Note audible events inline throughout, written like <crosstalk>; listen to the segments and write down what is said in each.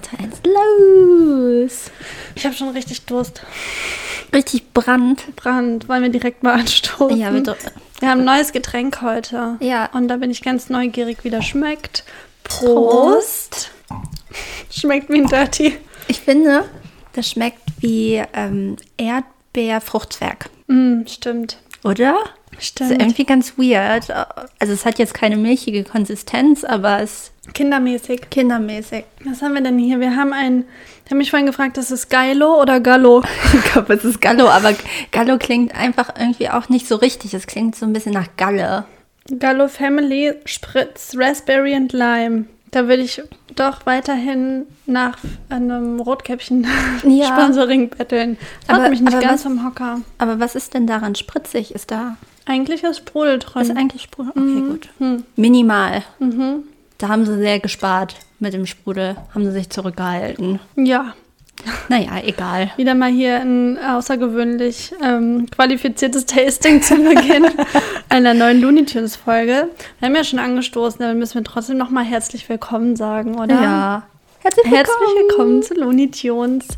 3, 1, los! Ich habe schon richtig Durst. Richtig Brand. Brand. Wollen wir direkt mal anstoßen? Ja, bitte. Wir haben ein neues Getränk heute. Ja. Und da bin ich ganz neugierig, wie das schmeckt. Prost. Schmeckt wie ein Dirty. Ich finde, das schmeckt wie ähm, Erdbeerfruchtzwerg, Mm, stimmt. oder? Das Stimmt. ist irgendwie ganz weird. Also es hat jetzt keine milchige Konsistenz, aber es Kindermäßig. kindermäßig. Was haben wir denn hier? Wir haben ein. Ich habe mich vorhin gefragt, ist es Geilo oder Gallo? <laughs> Ich glaube, es ist Gallo, aber Gallo klingt einfach irgendwie auch nicht so richtig. Es klingt so ein bisschen nach Galle. Gallo Family Spritz Raspberry and Lime. Da würde ich doch weiterhin nach einem Rotkäppchen <laughs> Ja. Sponsoring betteln. Haut Aber- mich nicht aber ganz was- vom Hocker. Aber was ist denn daran spritzig? Ist da Eigentlich ist Sprudel drin. ist eigentlich Sprudel? Okay, gut. Hm. Minimal. Da haben sie sehr gespart mit dem Sprudel. Haben sie sich zurückgehalten. Ja, Naja, egal. <laughs> wieder mal hier ein außergewöhnlich ähm, qualifiziertes Tasting zu Beginn <laughs> einer neuen Looney Tunes Folge. Wir haben ja schon angestoßen, aber müssen wir trotzdem noch mal herzlich willkommen sagen, oder? Ja. Herzlich willkommen. Herzlich willkommen zu Looney Tunes.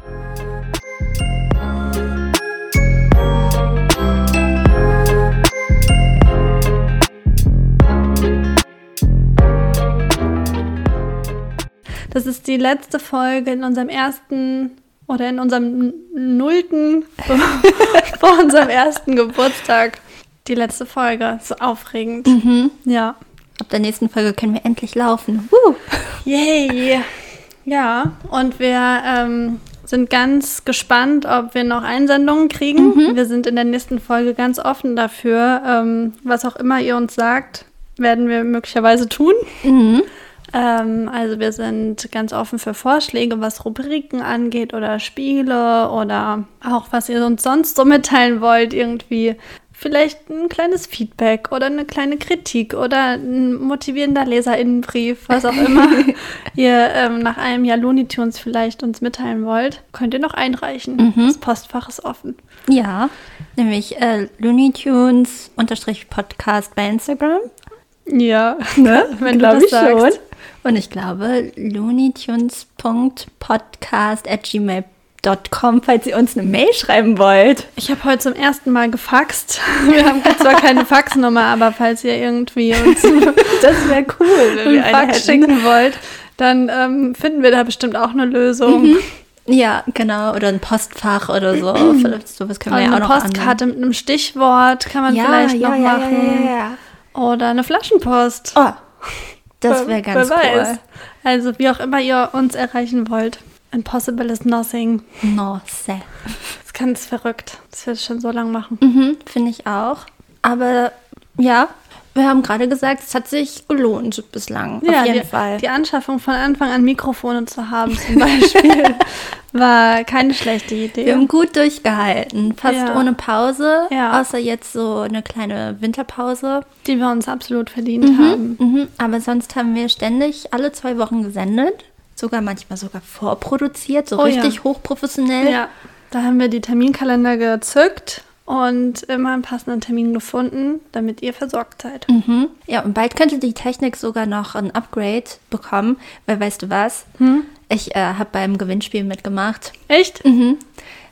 Das ist die letzte Folge in unserem ersten oder in unserem nullten <laughs> vor unserem ersten Geburtstag. Die letzte Folge. So aufregend. Mhm. Ja. Ab der nächsten Folge können wir endlich laufen. Woo. <laughs> Yay! Ja, und wir ähm, sind ganz gespannt, ob wir noch Einsendungen kriegen. Wir sind in der nächsten Folge ganz offen dafür. Ähm, was auch immer ihr uns sagt, werden wir möglicherweise tun. Mhm. Ähm, also wir sind ganz offen für Vorschläge, was Rubriken angeht oder Spiele oder auch was ihr uns sonst so mitteilen wollt. Irgendwie vielleicht ein kleines Feedback oder eine kleine Kritik oder ein motivierender Leserinnenbrief, was auch immer <laughs> ihr ähm, nach einem Jahr Looney Tunes vielleicht uns mitteilen wollt, könnt ihr noch einreichen. Das Postfach ist offen. Ja, nämlich äh, Looney Tunes unterstrich Podcast bei Instagram. Ja, <laughs> Ne? <laughs> wenn du das ich schon. sagst. Und ich glaube, looneytunes.podcast at gmail.com, falls ihr uns eine Mail schreiben wollt. Ich habe heute zum ersten Mal gefaxt. <laughs> Wir haben zwar keine Faxnummer, aber falls ihr irgendwie uns Das wäre cool, wenn einen Fax schicken wollt, dann ähm, finden wir da bestimmt auch eine Lösung. Ja, genau. Oder ein Postfach oder so. <clears throat> Vielleicht sowas können wir ja eine auch noch Postkarte mit einem Stichwort kann man Ja, vielleicht ja, noch ja, ja, machen. ja, ja. Oder eine Flaschenpost. Oh, das wäre ganz wer weiß. cool. Also wie auch immer ihr uns erreichen wollt. Impossible is nothing. No, sehr. Das ist ganz verrückt. Das wird schon so lang machen. Mhm, finde ich auch. Aber ja, wir haben gerade gesagt, es hat sich gelohnt bislang. auf jeden die, Fall. Die Anschaffung von Anfang an Mikrofone zu haben zum Beispiel <laughs> war keine schlechte Idee. Wir haben gut durchgehalten, fast Ja. ohne Pause, Ja. außer jetzt so eine kleine Winterpause. die wir uns absolut verdient haben. Mhm. Aber sonst haben wir ständig alle zwei Wochen gesendet, sogar manchmal sogar vorproduziert, so Oh ja. richtig hochprofessionell. Ja, da haben wir die Terminkalender gezückt und immer einen passenden Termin gefunden, damit ihr versorgt seid. Mhm. Ja, und bald könnte die Technik sogar noch ein Upgrade bekommen, weil weißt du was? Hm? Ich äh, habe beim Gewinnspiel mitgemacht. Echt? Mhm.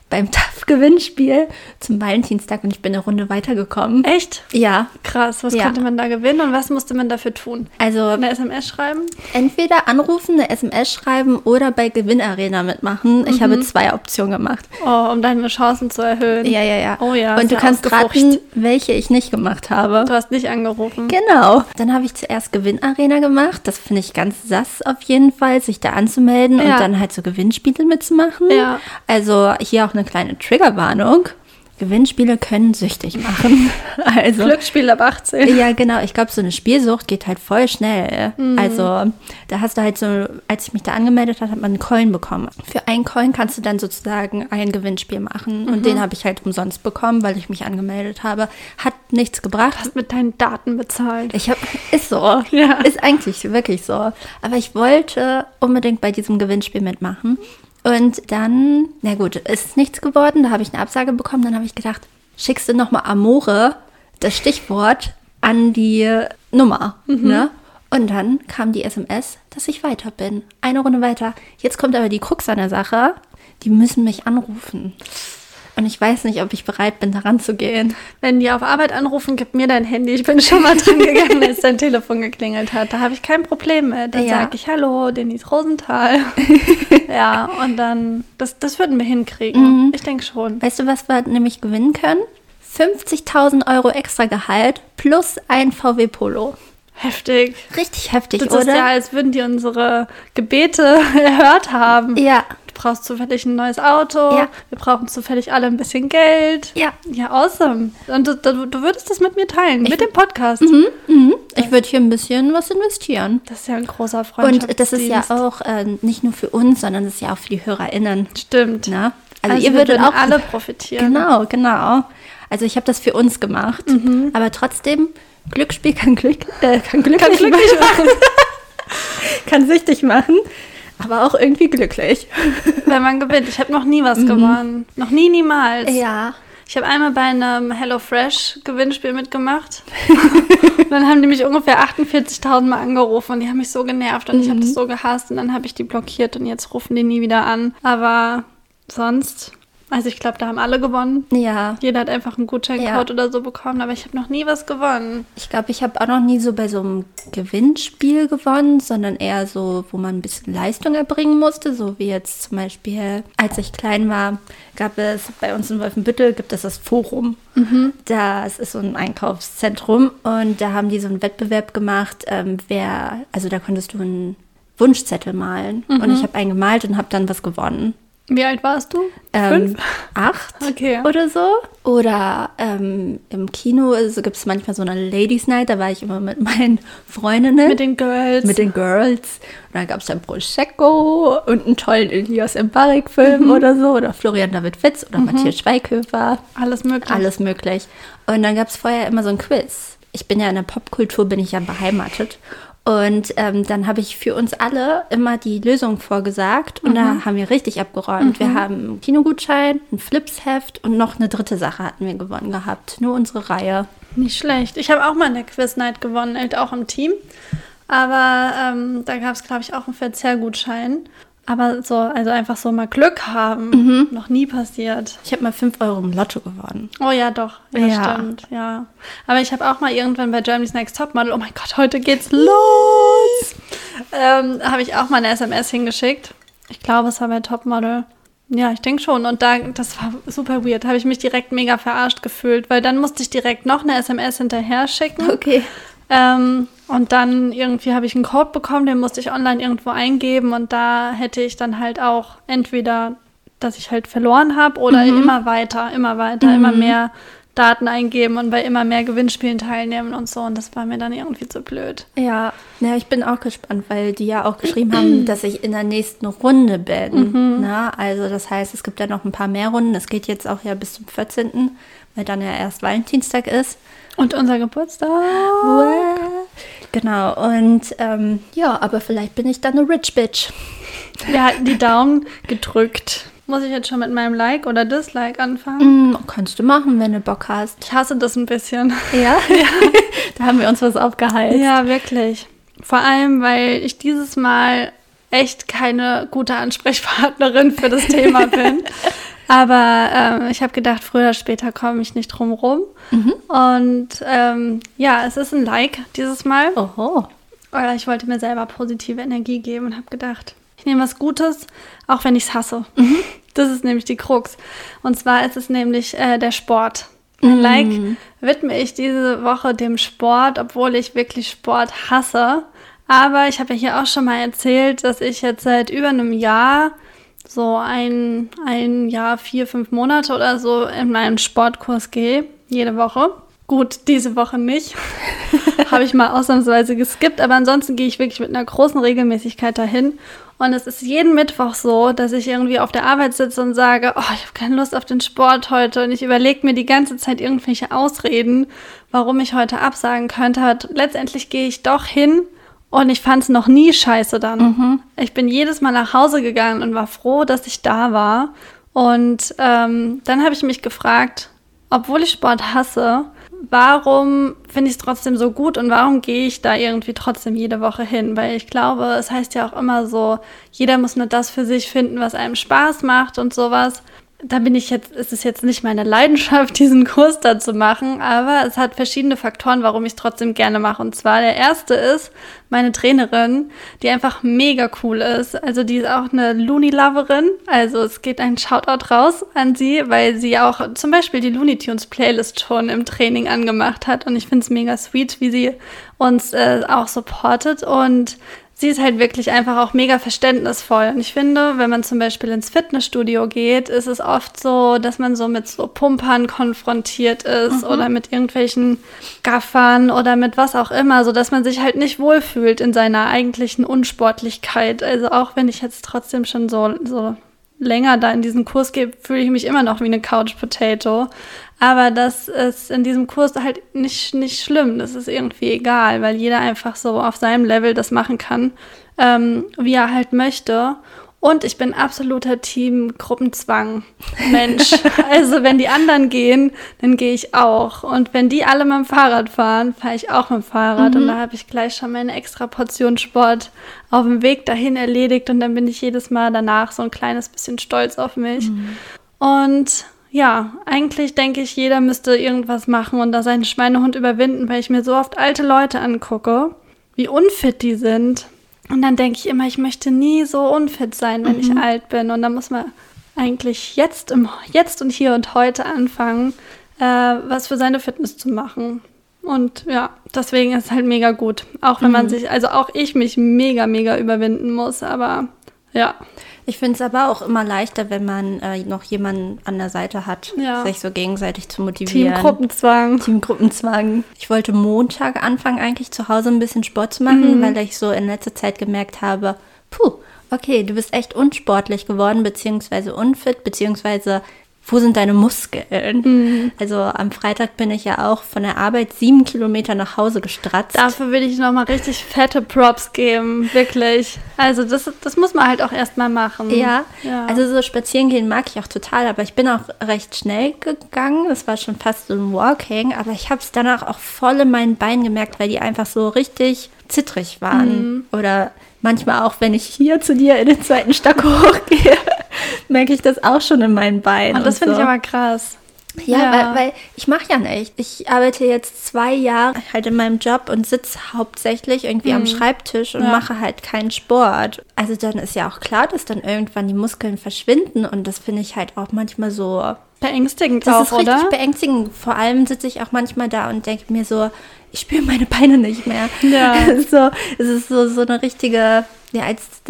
Beim <laughs> TAF-Gewinnspiel zum Valentinstag und ich bin eine Runde weitergekommen. Echt? Ja, Krass, was Ja. konnte man da gewinnen und was musste man dafür tun? also Eine SMS schreiben? entweder anrufen, eine SMS schreiben oder bei Gewinnarena mitmachen. Ich habe zwei Optionen gemacht. Oh, um deine Chancen zu erhöhen. Ja, ja, ja. Oh ja, Und du kannst raten, welche ich nicht gemacht habe. Du hast nicht angerufen. Genau. Dann habe ich zuerst Gewinnarena gemacht. Das finde ich ganz sass auf jeden Fall, sich da anzumelden Ja. und dann halt so Gewinnspiele mitzumachen. Ja. Also hier auch eine kleine Triggerwarnung. Gewinnspiele können süchtig machen. <laughs> Also Glücksspiel ab 18. ja, genau. Ich glaube, so eine Spielsucht geht halt voll schnell. Mhm. Also, da hast du halt so, als ich mich da angemeldet habe, hat man einen Coin bekommen. Für einen Coin kannst du dann sozusagen ein Gewinnspiel machen. Mhm. Und den habe ich halt umsonst bekommen, weil ich mich angemeldet habe. Hat nichts gebracht. Hast mit deinen Daten bezahlt. Ich habe, ist so. Ja. Ist eigentlich wirklich so. Aber ich wollte unbedingt bei diesem Gewinnspiel mitmachen. Und dann, na gut, ist nichts geworden. Da habe ich eine Absage bekommen. Dann habe ich gedacht, schickst du nochmal Amore, das Stichwort, an die Nummer. Ne? Und dann kam die SMS, dass ich weiter bin. Eine Runde weiter. Jetzt kommt aber die Krux an der Sache. Die müssen mich anrufen. Und ich weiß nicht, ob ich bereit bin, daran zu gehen. Wenn die auf Arbeit anrufen, gib mir dein Handy. Ich bin schon mal dran gegangen, als dein Telefon geklingelt hat. Da habe ich kein Problem mit. Dann Ja. sage ich Hallo, Denise Rosenthal. <laughs> ja, und dann, das, das würden wir hinkriegen. Ich denke schon. Weißt du, was wir nämlich gewinnen können? 50.000 Euro extra Gehalt plus ein VW Polo. Heftig. Richtig heftig, Das oder? ist ja, als würden die unsere Gebete <laughs> erhört haben. ja, brauchst zufällig ein neues Auto. Ja. Wir brauchen zufällig alle ein bisschen Geld. ja. Ja, awesome. Und du, du, würdest das mit mir teilen, mit dem Podcast. Mhm. Ich würde hier ein bisschen was investieren. Das ist ja ein großer Freundschaftsdienst. Und das ist ja auch äh, nicht nur für uns, sondern das ist ja auch für die HörerInnen. Stimmt. Ne? Also, Also, ihr würdet auch alle profitieren. Genau, genau. Also ich habe das für uns gemacht, aber trotzdem Glücksspiel kann Glück, äh, kann glücklich, glücklich machen. <laughs> kann süchtig machen, aber auch irgendwie glücklich. <laughs> Wenn man gewinnt. Ich habe noch nie was gewonnen. Noch nie, niemals. Ja. Ich habe einmal bei einem HelloFresh Gewinnspiel mitgemacht. und <laughs> dann haben die mich ungefähr 48.000 Mal angerufen und die haben mich so genervt und ich habe das so gehasst und dann habe ich die blockiert und jetzt rufen die nie wieder an. Aber sonst, also ich glaube, da haben alle gewonnen. Ja. Jeder hat einfach einen Gutscheincode Ja. oder so bekommen, aber ich habe noch nie was gewonnen. Ich glaube, ich habe auch noch nie so bei so einem Gewinnspiel gewonnen, sondern eher so, wo man ein bisschen Leistung erbringen musste. So wie jetzt zum Beispiel, als ich klein war, gab es bei uns in Wolfenbüttel gibt es das Forum. Das ist so ein Einkaufszentrum und da haben die so einen Wettbewerb gemacht, ähm, wer, also da konntest du einen Wunschzettel malen und ich habe einen gemalt und habe dann was gewonnen. Wie alt warst du? Ähm, Fünf? acht Okay. oder so. Oder ähm, im Kino also gibt es manchmal so eine Ladies Night, da war ich immer mit meinen Freundinnen. Mit den Girls. mit den Girls. Und dann gab es dann Prosecco und einen tollen Elias Mbarek-Film oder so. Oder Florian David Fitz oder Matthias Schweighöfer. Alles möglich. Alles möglich. Und dann gab es vorher immer so ein Quiz. Ich bin ja in der Popkultur, bin ich ja beheimatet. Und ähm, dann habe ich für uns alle immer die Lösung vorgesagt und da haben wir richtig abgeräumt. Wir haben einen Kinogutschein, ein Flipsheft und noch eine dritte Sache hatten wir gewonnen gehabt. Nur unsere Reihe. Nicht schlecht. Ich habe auch mal in der Quiz Night gewonnen, halt auch im Team. Aber ähm, da gab es, glaube ich, auch einen Verzehrgutschein. Aber so, also einfach so mal Glück haben, noch nie passiert. Ich habe mal 5 Euro im Lotto gewonnen. Oh ja, doch. Ja, Ja. stimmt. Ja. Aber ich habe auch mal irgendwann bei Germany's Next Topmodel, oh mein Gott, heute geht's los. ähm, habe ich auch mal eine SMS hingeschickt. Ich glaube, es war bei Topmodel. Ja, ich denke schon. Und da, das war super weird. Habe ich mich direkt mega verarscht gefühlt, weil dann musste ich direkt noch eine SMS hinterher schicken. Okay. Ähm, und dann irgendwie habe ich einen Code bekommen, den musste ich online irgendwo eingeben und da hätte ich dann halt auch entweder, dass ich halt verloren habe oder immer weiter, immer weiter, immer mehr Daten eingeben und bei immer mehr Gewinnspielen teilnehmen und so. Und das war mir dann irgendwie zu blöd. Ja, ja, ich bin auch gespannt, weil die ja auch geschrieben haben, <clears throat> dass ich in der nächsten Runde bin. Na, also das heißt, es gibt ja noch ein paar mehr Runden. Es geht jetzt auch ja bis zum 14., weil dann ja erst Valentinstag ist. Und unser Geburtstag. Genau, und ähm, ja, aber vielleicht bin ich dann eine Rich Bitch. <laughs> Wir halten die Daumen gedrückt. Muss ich jetzt schon mit meinem Like oder Dislike anfangen? Mm, kannst du machen, wenn du Bock hast. Ich hasse das ein bisschen. Ja? <laughs> <laughs> da haben wir uns was aufgehalten. Ja, wirklich. Vor allem, weil ich dieses Mal echt keine gute Ansprechpartnerin für das Thema bin. Aber ähm, ich habe gedacht, früher oder später komme ich nicht drum rum. Und ähm, ja, es ist ein Like dieses Mal. Oho. Aber ich wollte mir selber positive Energie geben und habe gedacht, ich nehme was Gutes, auch wenn ich es hasse. Das ist nämlich die Krux. Und zwar ist es nämlich äh, der Sport. Ein Like widme ich diese Woche dem Sport, obwohl ich wirklich Sport hasse. Aber ich habe ja hier auch schon mal erzählt, dass ich jetzt seit über einem Jahr, so ein, ein Jahr, vier, fünf Monate oder so, in meinen Sportkurs gehe, jede Woche. Gut, diese Woche nicht. <laughs> habe ich mal ausnahmsweise geskippt, aber ansonsten gehe ich wirklich mit einer großen Regelmäßigkeit dahin. Und es ist jeden Mittwoch so, dass ich irgendwie auf der Arbeit sitze und sage, oh, ich habe keine Lust auf den Sport heute. Und ich überlege mir die ganze Zeit irgendwelche Ausreden, warum ich heute absagen könnte. Aber letztendlich gehe ich doch hin und ich fand es noch nie scheiße dann. Ich bin jedes Mal nach Hause gegangen und war froh, dass ich da war. Und ähm, dann habe ich mich gefragt, obwohl ich Sport hasse, warum finde ich es trotzdem so gut und warum gehe ich da irgendwie trotzdem jede Woche hin? Weil ich glaube, es heißt ja auch immer so, jeder muss nur das für sich finden, was einem Spaß macht und sowas da bin ich jetzt, ist es jetzt nicht meine Leidenschaft, <laughs> diesen Kurs da zu machen, aber es hat verschiedene Faktoren, warum ich es trotzdem gerne mache. Und zwar der erste ist meine Trainerin, die einfach mega cool ist. Also die ist auch eine Looney-Loverin. Also es geht ein Shoutout raus an sie, weil sie auch zum Beispiel die Looney Tunes Playlist schon im Training angemacht hat. Und ich finde es mega sweet, wie sie uns äh, auch supportet. Und sie ist halt wirklich einfach auch mega verständnisvoll. Und ich finde, wenn man zum Beispiel ins Fitnessstudio geht, ist es oft so, dass man so mit so Pumpern konfrontiert ist mhm. oder mit irgendwelchen Gaffern oder mit was auch immer, so dass man sich halt nicht wohlfühlt in seiner eigentlichen Unsportlichkeit. Also auch wenn ich jetzt trotzdem schon so, so länger da in diesen Kurs gehe, fühle ich mich immer noch wie eine Couch Potato. Aber das ist in diesem Kurs halt nicht, nicht schlimm. Das ist irgendwie egal, weil jeder einfach so auf seinem Level das machen kann, ähm, wie er halt möchte. Und ich bin absoluter Team Gruppenzwang Mensch. <laughs> also wenn die anderen gehen, dann gehe ich auch. Und wenn die alle mit dem Fahrrad fahren, fahre ich auch mit dem Fahrrad. Mhm. Und da habe ich gleich schon meine extra Portion Sport auf dem Weg dahin erledigt. Und dann bin ich jedes Mal danach so ein kleines bisschen stolz auf mich. Mhm. Und ja, eigentlich denke ich, jeder müsste irgendwas machen und da seinen Schweinehund überwinden, weil ich mir so oft alte Leute angucke, wie unfit die sind. Und dann denke ich immer, ich möchte nie so unfit sein, wenn mhm. ich alt bin. Und da muss man eigentlich jetzt, im, jetzt und hier und heute anfangen, äh, was für seine Fitness zu machen. Und ja, deswegen ist es halt mega gut. Auch wenn mhm. man sich, also auch ich mich mega, mega überwinden muss, aber ja. Ich finde es aber auch immer leichter, wenn man äh, noch jemanden an der Seite hat, ja. sich so gegenseitig zu motivieren. Teamgruppenzwang. Teamgruppenzwang. Ich wollte Montag anfangen, eigentlich zu Hause ein bisschen Sport zu machen, mhm. weil ich so in letzter Zeit gemerkt habe, puh, okay, du bist echt unsportlich geworden, beziehungsweise unfit, beziehungsweise wo sind deine Muskeln? Mhm. Also am Freitag bin ich ja auch von der Arbeit sieben Kilometer nach Hause gestratzt. Dafür will ich nochmal richtig fette Props geben, wirklich. Also das, das muss man halt auch erstmal machen. Ja, ja, also so spazieren gehen mag ich auch total, aber ich bin auch recht schnell gegangen. Das war schon fast so ein Walking, aber ich habe es danach auch voll in meinen Beinen gemerkt, weil die einfach so richtig zittrig waren. Mhm. Oder manchmal auch, wenn ich hier zu dir in den zweiten Stock <laughs> hochgehe <laughs> merke ich das auch schon in meinen Beinen. Und das finde so. ich aber krass. Ja, ja. Weil, weil, ich mache ja nicht. Ich arbeite jetzt zwei Jahre halt in meinem Job und sitze hauptsächlich irgendwie mhm. am Schreibtisch und ja. mache halt keinen Sport. Also dann ist ja auch klar, dass dann irgendwann die Muskeln verschwinden und das finde ich halt auch manchmal so beängstigend das auch, ist richtig oder? beängstigend. Vor allem sitze ich auch manchmal da und denke mir so, ich spüre meine Beine nicht mehr. Ja. <laughs> so, es ist so, so eine richtige, ja, als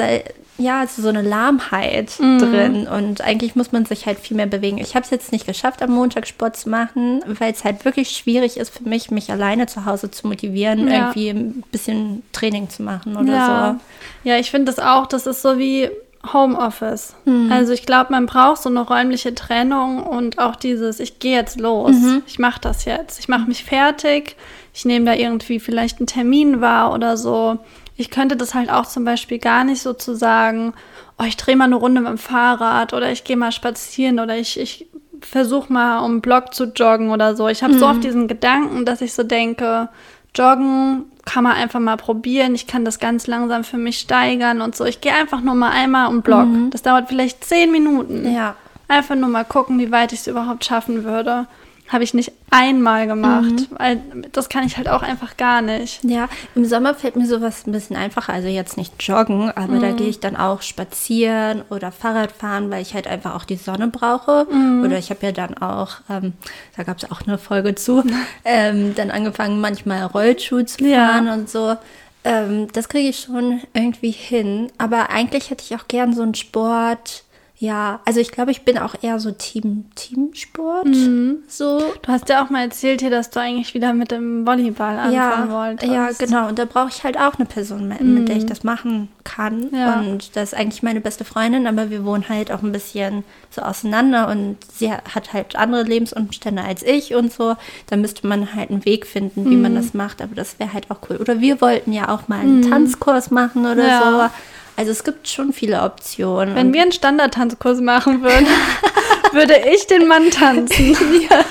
ja, also so eine Lahmheit mhm. drin und eigentlich muss man sich halt viel mehr bewegen. Ich habe es jetzt nicht geschafft, am Montag Sport zu machen, weil es halt wirklich schwierig ist für mich, mich alleine zu Hause zu motivieren, ja. irgendwie ein bisschen Training zu machen oder ja. so. Ja, ich finde das auch, das ist so wie Homeoffice. Mhm. Also ich glaube, man braucht so eine räumliche Trennung und auch dieses, ich gehe jetzt los, mhm. ich mache das jetzt, ich mache mich fertig, ich nehme da irgendwie vielleicht einen Termin wahr oder so ich könnte das halt auch zum Beispiel gar nicht so zu sagen, oh, ich drehe mal eine Runde mit dem Fahrrad oder ich gehe mal spazieren oder ich, ich versuche mal um den Block zu joggen oder so. Ich habe mhm. so oft diesen Gedanken, dass ich so denke, joggen kann man einfach mal probieren. Ich kann das ganz langsam für mich steigern und so. Ich gehe einfach nur mal einmal um den Block. Mhm. Das dauert vielleicht zehn Minuten. Ja. Einfach nur mal gucken, wie weit ich es überhaupt schaffen würde habe ich nicht einmal gemacht, mhm. weil das kann ich halt auch einfach gar nicht. Ja, im Sommer fällt mir sowas ein bisschen einfacher. Also jetzt nicht joggen, aber mhm. da gehe ich dann auch spazieren oder Fahrrad fahren, weil ich halt einfach auch die Sonne brauche. Mhm. Oder ich habe ja dann auch, ähm, da gab es auch eine Folge zu, <laughs> ähm, dann angefangen manchmal Rollschuh zu fahren ja. und so. Ähm, das kriege ich schon irgendwie hin. Aber eigentlich hätte ich auch gern so einen Sport ja, also ich glaube, ich bin auch eher so Team Teamsport. Mhm. So. Du hast ja auch mal erzählt hier, dass du eigentlich wieder mit dem Volleyball anfangen ja, wolltest. Ja, genau. Und da brauche ich halt auch eine Person, mit, mhm. mit, der ich das machen kann. Ja. Und das ist eigentlich meine beste Freundin, aber wir wohnen halt auch ein bisschen so auseinander und sie hat halt andere Lebensumstände als ich und so. Da müsste man halt einen Weg finden, wie mhm. man das macht. Aber das wäre halt auch cool. Oder wir wollten ja auch mal einen mhm. Tanzkurs machen oder ja. so. Also es gibt schon viele Optionen. Wenn wir einen Standardtanzkurs machen würden, <laughs> würde ich den Mann tanzen. <laughs> ja.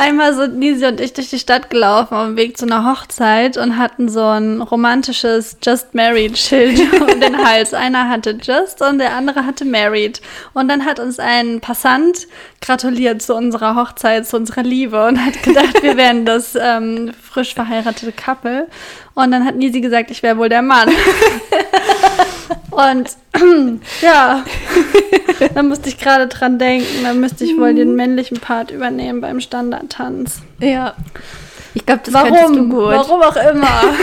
Einmal sind Nisi und ich durch die Stadt gelaufen auf dem Weg zu einer Hochzeit und hatten so ein romantisches Just Married Schild <laughs> um den Hals. Einer hatte Just und der andere hatte Married. Und dann hat uns ein Passant gratuliert zu unserer Hochzeit, zu unserer Liebe und hat gedacht, wir wären das ähm, frisch verheiratete Couple. Und dann hat Nisi gesagt, ich wäre wohl der Mann. Und <clears throat> ja, <laughs> da musste ich gerade dran denken. Da müsste ich wohl den männlichen Part übernehmen beim Standardtanz. Ja. Ich glaube, das Warum? du gut. Warum auch immer. <laughs>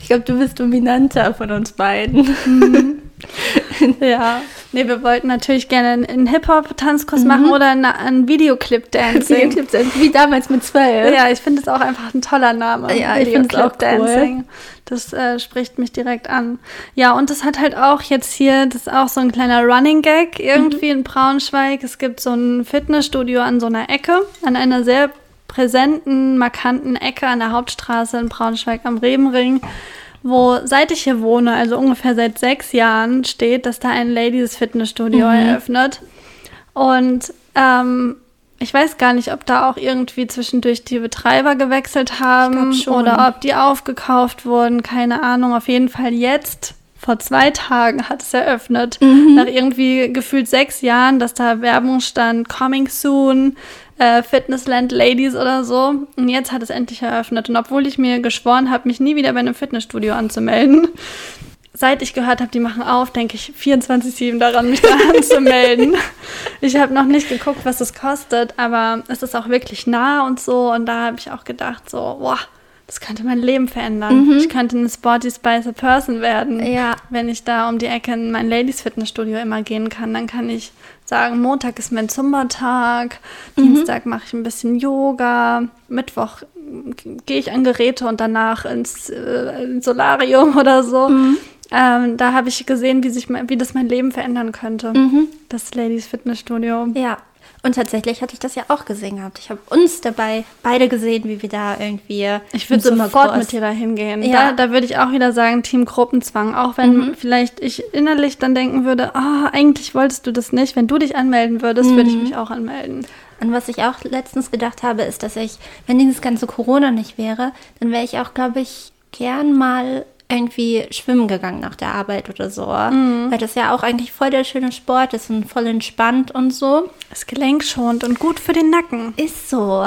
Ich glaube, du bist dominanter von uns beiden. <laughs> ja. Nee, wir wollten natürlich gerne einen- Hip-Hop-Tanzkurs Mhm. machen oder einen, einen Videoclip-Dancing. Wie damals mit zwölf. Ja, ich finde es auch einfach ein toller Name. Ja, ich find's auch Videoclip-Dancing. Das äh, spricht mich direkt an. Ja, und das hat halt auch jetzt hier, das ist auch so ein kleiner Running Gag irgendwie in Braunschweig. Es gibt so ein Fitnessstudio an so einer Ecke, an einer sehr präsenten, markanten Ecke an der Hauptstraße in Braunschweig am Rebenring, wo seit ich hier wohne, also ungefähr seit sechs Jahren, steht, dass da ein Ladies Fitnessstudio eröffnet. Und ähm, ich weiß gar nicht, ob da auch irgendwie zwischendurch die Betreiber gewechselt haben oder ob die aufgekauft wurden, keine Ahnung. Auf jeden Fall jetzt, vor zwei Tagen hat es eröffnet. Nach irgendwie gefühlt sechs Jahren, dass da Werbung stand, Coming Soon, äh, Fitnessland Ladies oder so. Und jetzt hat es endlich eröffnet. Und obwohl ich mir geschworen habe, mich nie wieder bei einem Fitnessstudio anzumelden, <laughs> seit ich gehört habe, die machen auf, denke ich 24-7 daran, mich da <laughs> anzumelden. Ich habe noch nicht geguckt, was es kostet, aber es ist auch wirklich nah und so. Und da habe ich auch gedacht, so, boah, das könnte mein Leben verändern. Ich könnte eine Sporty Spice Person werden. Ja. Wenn ich da um die Ecke in mein Ladies Fitnessstudio immer gehen kann, dann kann ich sagen, Montag ist mein Zumba-Tag, Dienstag mache ich ein bisschen Yoga, Mittwoch gehe ich an Geräte und danach ins, äh, ins Solarium <laughs> oder so. Ähm, da habe ich gesehen, wie, sich, wie das mein Leben verändern könnte. Das Ladies Fitnessstudio. Ja. Und tatsächlich hatte ich das ja auch gesehen gehabt. Ich habe uns dabei beide gesehen, wie wir da irgendwie. Ich würde sofort mit dir da hingehen. Ja. Da, da würde ich auch wieder sagen, Team Gruppenzwang. Auch wenn vielleicht ich innerlich dann denken würde, ah, eigentlich wolltest du das nicht. Wenn du dich anmelden würdest, würde ich mich auch anmelden. An was ich auch letztens gedacht habe, ist, dass ich, wenn dieses ganze Corona nicht wäre, dann wäre ich auch, glaube ich, gern mal irgendwie schwimmen gegangen nach der Arbeit oder so. Weil das ja auch eigentlich voll der schöne Sport ist und voll entspannt und so. Ist gelenkschonend und gut für den Nacken. Ist so.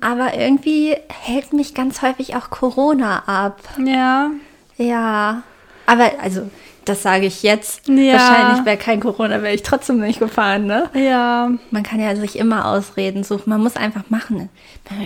Aber irgendwie hält mich ganz häufig auch Corona ab. Ja. Ja. Aber also, das sage ich jetzt. Ja. Wahrscheinlich wäre kein Corona, wäre ich trotzdem nicht gefahren, ne? Ja. Man kann ja sich immer Ausreden suchen. Man muss einfach machen.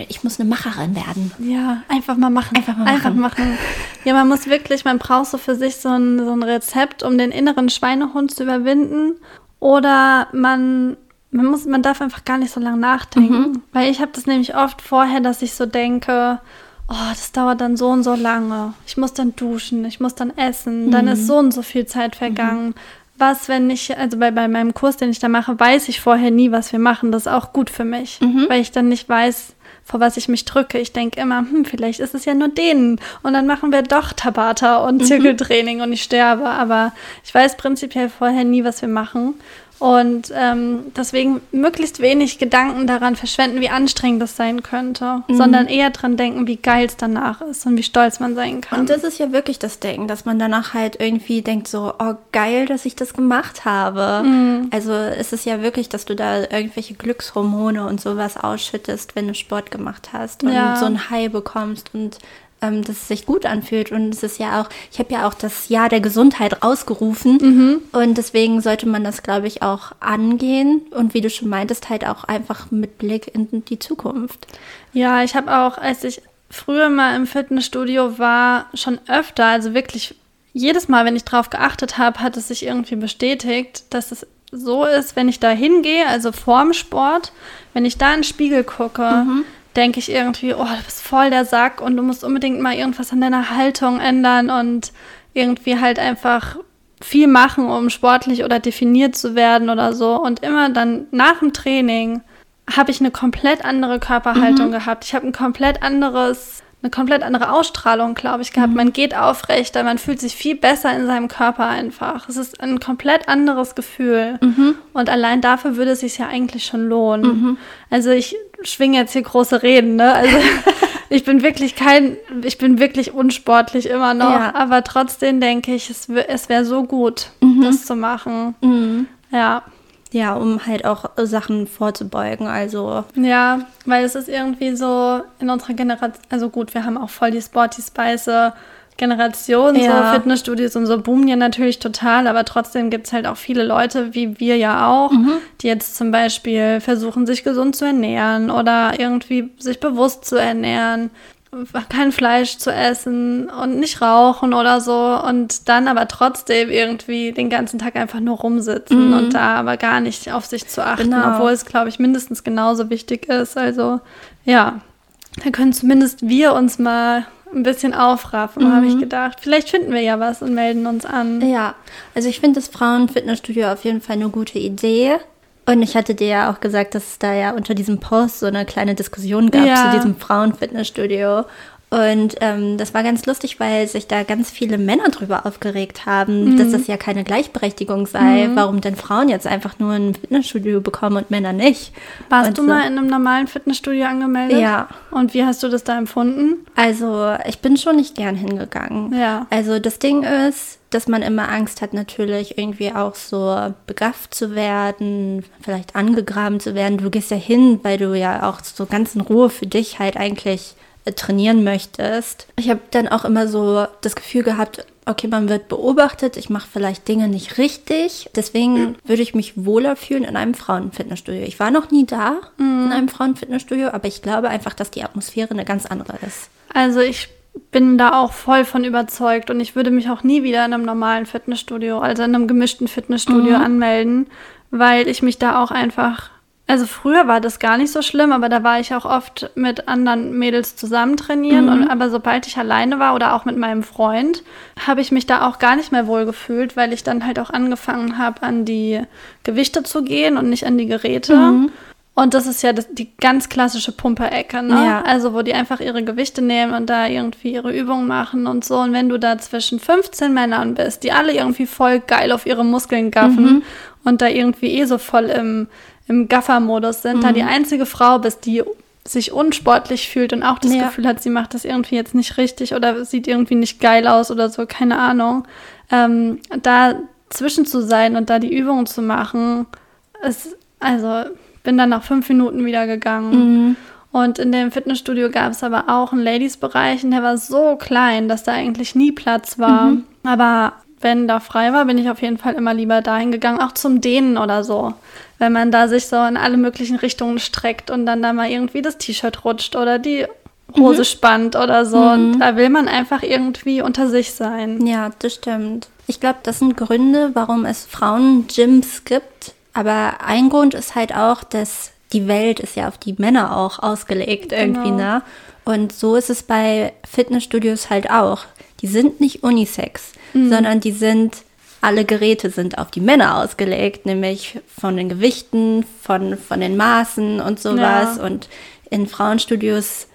Ich muss eine Macherin werden. Ja, einfach mal machen. Einfach mal Einfach machen. machen. Ja, man muss wirklich, man braucht so für sich so ein, so ein Rezept, um den inneren Schweinehund zu überwinden. Oder man, man, muss, man darf einfach gar nicht so lange nachdenken. Weil ich habe das nämlich oft vorher, dass ich so denke, oh, das dauert dann so und so lange. Ich muss dann duschen, ich muss dann essen. Dann ist so und so viel Zeit vergangen. Was, wenn ich, also bei, bei meinem Kurs, den ich da mache, weiß ich vorher nie, was wir machen. Das ist auch gut für mich, weil ich dann nicht weiß, vor was ich mich drücke. Ich denke immer, hm, vielleicht ist es ja nur denen. Und dann machen wir doch Tabata und Zirkeltraining und ich sterbe. Aber ich weiß prinzipiell vorher nie, was wir machen. Und ähm, deswegen möglichst wenig Gedanken daran verschwenden, wie anstrengend das sein könnte, sondern eher dran denken, wie geil es danach ist und wie stolz man sein kann. Und das ist ja wirklich das Ding, dass man danach halt irgendwie denkt so, oh geil, dass ich das gemacht habe. Also es ist ja wirklich, dass du da irgendwelche Glückshormone und sowas ausschüttest, wenn du Sport gemacht hast und Ja. so ein High bekommst und ähm, dass es sich gut anfühlt. Und es ist ja auch, ich habe ja auch das Jahr der Gesundheit rausgerufen und deswegen sollte man das, glaube ich, auch angehen und wie du schon meintest, halt auch einfach mit Blick in die Zukunft. Ja, ich habe auch, als ich früher mal im Fitnessstudio war, schon öfter, also wirklich jedes Mal, wenn ich drauf geachtet habe, hat es sich irgendwie bestätigt, dass es so ist, wenn ich da hingehe, also vorm Sport, wenn ich da in den Spiegel gucke, denke ich irgendwie, oh, du bist voll der Sack und du musst unbedingt mal irgendwas an deiner Haltung ändern und irgendwie halt einfach viel machen, um sportlich oder definiert zu werden oder so. Und immer dann nach dem Training habe ich eine komplett andere Körperhaltung gehabt. Ich habe ein komplett anderes, eine komplett andere Ausstrahlung, glaube ich, gehabt. Mhm. Man geht aufrechter, man fühlt sich viel besser in seinem Körper einfach. Es ist ein komplett anderes Gefühl. Mhm. Und allein dafür würde es sich ja eigentlich schon lohnen. Mhm. Also ich schwinge jetzt hier große Reden, ne? Also <laughs> ich bin wirklich kein, ich bin wirklich unsportlich immer noch, ja. aber trotzdem denke ich, es, es wäre so gut, mhm. das zu machen. Mhm. Ja. Ja, um halt auch Sachen vorzubeugen, also. Ja, weil es ist irgendwie so in unserer Generation, also gut, wir haben auch voll die Sporty Spice Generation, ja. so Fitnessstudios und so boomen ja natürlich total, aber trotzdem gibt es halt auch viele Leute, wie wir ja auch, mhm. die jetzt zum Beispiel versuchen, sich gesund zu ernähren oder irgendwie sich bewusst zu ernähren, kein Fleisch zu essen und nicht rauchen oder so und dann aber trotzdem irgendwie den ganzen Tag einfach nur rumsitzen mhm. und da aber gar nicht auf sich zu achten, genau. obwohl es, glaube ich, mindestens genauso wichtig ist. Also ja, da können zumindest wir uns mal ein bisschen aufraffen, mhm. habe ich gedacht. Vielleicht finden wir ja was und melden uns an. Ja, also ich finde das Frauenfitnessstudio auf jeden Fall eine gute Idee. Und ich hatte dir ja auch gesagt, dass es da ja unter diesem Post so eine kleine Diskussion gab ja. zu diesem Frauenfitnessstudio. Und ähm, das war ganz lustig, weil sich da ganz viele Männer drüber aufgeregt haben, mhm. dass das ja keine Gleichberechtigung sei, mhm. warum denn Frauen jetzt einfach nur ein Fitnessstudio bekommen und Männer nicht. Warst und du so. mal in einem normalen Fitnessstudio angemeldet? Ja. Und wie hast du das da empfunden? Also, ich bin schon nicht gern hingegangen. Ja. Also, das Ding ist, dass man immer Angst hat, natürlich irgendwie auch so begafft zu werden, vielleicht angegraben zu werden. Du gehst ja hin, weil du ja auch so ganz in Ruhe für dich halt eigentlich trainieren möchtest. Ich habe dann auch immer so das Gefühl gehabt, okay, man wird beobachtet, ich mache vielleicht Dinge nicht richtig. Deswegen würde ich mich wohler fühlen in einem Frauenfitnessstudio. Ich war noch nie da mhm. in einem Frauenfitnessstudio, aber ich glaube einfach, dass die Atmosphäre eine ganz andere ist. Also ich bin da auch voll von überzeugt und ich würde mich auch nie wieder in einem normalen Fitnessstudio, also in einem gemischten Fitnessstudio mhm. anmelden, weil ich mich da auch einfach also früher war das gar nicht so schlimm, aber da war ich auch oft mit anderen Mädels zusammen trainieren. Mhm. Und, aber sobald ich alleine war oder auch mit meinem Freund, habe ich mich da auch gar nicht mehr wohl gefühlt, weil ich dann halt auch angefangen habe, an die Gewichte zu gehen und nicht an die Geräte. Mhm. Und das ist ja das, die ganz klassische Pumperecke, ne? Ja. Also, wo die einfach ihre Gewichte nehmen und da irgendwie ihre Übungen machen und so. Und wenn du da zwischen 15 Männern bist, die alle irgendwie voll geil auf ihre Muskeln gaffen mhm. und da irgendwie eh so voll im im Gaffer-Modus sind, mhm. da die einzige Frau bist, die sich unsportlich fühlt und auch das ja. Gefühl hat, sie macht das irgendwie jetzt nicht richtig oder sieht irgendwie nicht geil aus oder so, keine Ahnung. Ähm, da zwischen zu sein und da die Übungen zu machen, ist, also bin dann nach fünf Minuten wieder gegangen. Mhm. Und in dem Fitnessstudio gab es aber auch einen Ladies-Bereich und der war so klein, dass da eigentlich nie Platz war. Mhm. Aber wenn da frei war, bin ich auf jeden Fall immer lieber dahin gegangen, auch zum Dehnen oder so wenn man da sich so in alle möglichen Richtungen streckt und dann da mal irgendwie das T-Shirt rutscht oder die Hose mhm. spannt oder so. Mhm. Und da will man einfach irgendwie unter sich sein. Ja, das stimmt. Ich glaube, das sind Gründe, warum es Frauen-Gyms gibt. Aber ein Grund ist halt auch, dass die Welt ist ja auf die Männer auch ausgelegt irgendwie, genau. ne? Und so ist es bei Fitnessstudios halt auch. Die sind nicht unisex, mhm. sondern die sind alle Geräte sind auf die Männer ausgelegt, nämlich von den Gewichten, von, von den Maßen und sowas. Ja. Und in Frauenstudios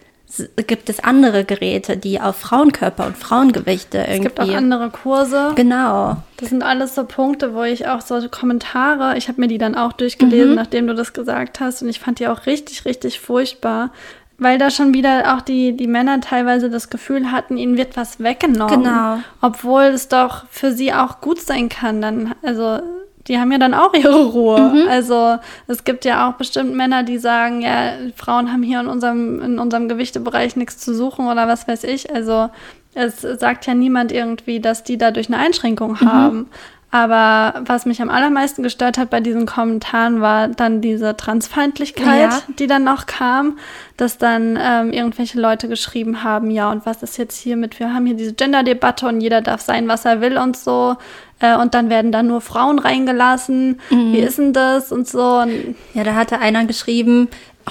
gibt es andere Geräte, die auf Frauenkörper und Frauengewichte irgendwie. Es gibt auch andere Kurse. Genau. Das sind alles so Punkte, wo ich auch so Kommentare, ich habe mir die dann auch durchgelesen, mhm. nachdem du das gesagt hast, und ich fand die auch richtig, richtig furchtbar, weil da schon wieder auch die, die Männer teilweise das Gefühl hatten, ihnen wird was weggenommen. Genau. Obwohl es doch für sie auch gut sein kann. Dann, also die haben ja dann auch ihre Ruhe. Mhm. Also es gibt ja auch bestimmt Männer, die sagen, ja, Frauen haben hier in unserem, in unserem Gewichtebereich nichts zu suchen oder was weiß ich. Also es sagt ja niemand irgendwie, dass die dadurch eine Einschränkung mhm. Aber was mich am allermeisten gestört hat bei diesen Kommentaren, war dann diese Transfeindlichkeit, ja. die dann noch kam, dass dann ähm, irgendwelche Leute geschrieben haben, ja, und was ist jetzt hier mit, wir haben hier diese Gender-Debatte und jeder darf sein, was er will und so. Äh, und dann werden da nur Frauen reingelassen. Mhm. Wie ist denn das und so? Und ja, da hatte einer geschrieben,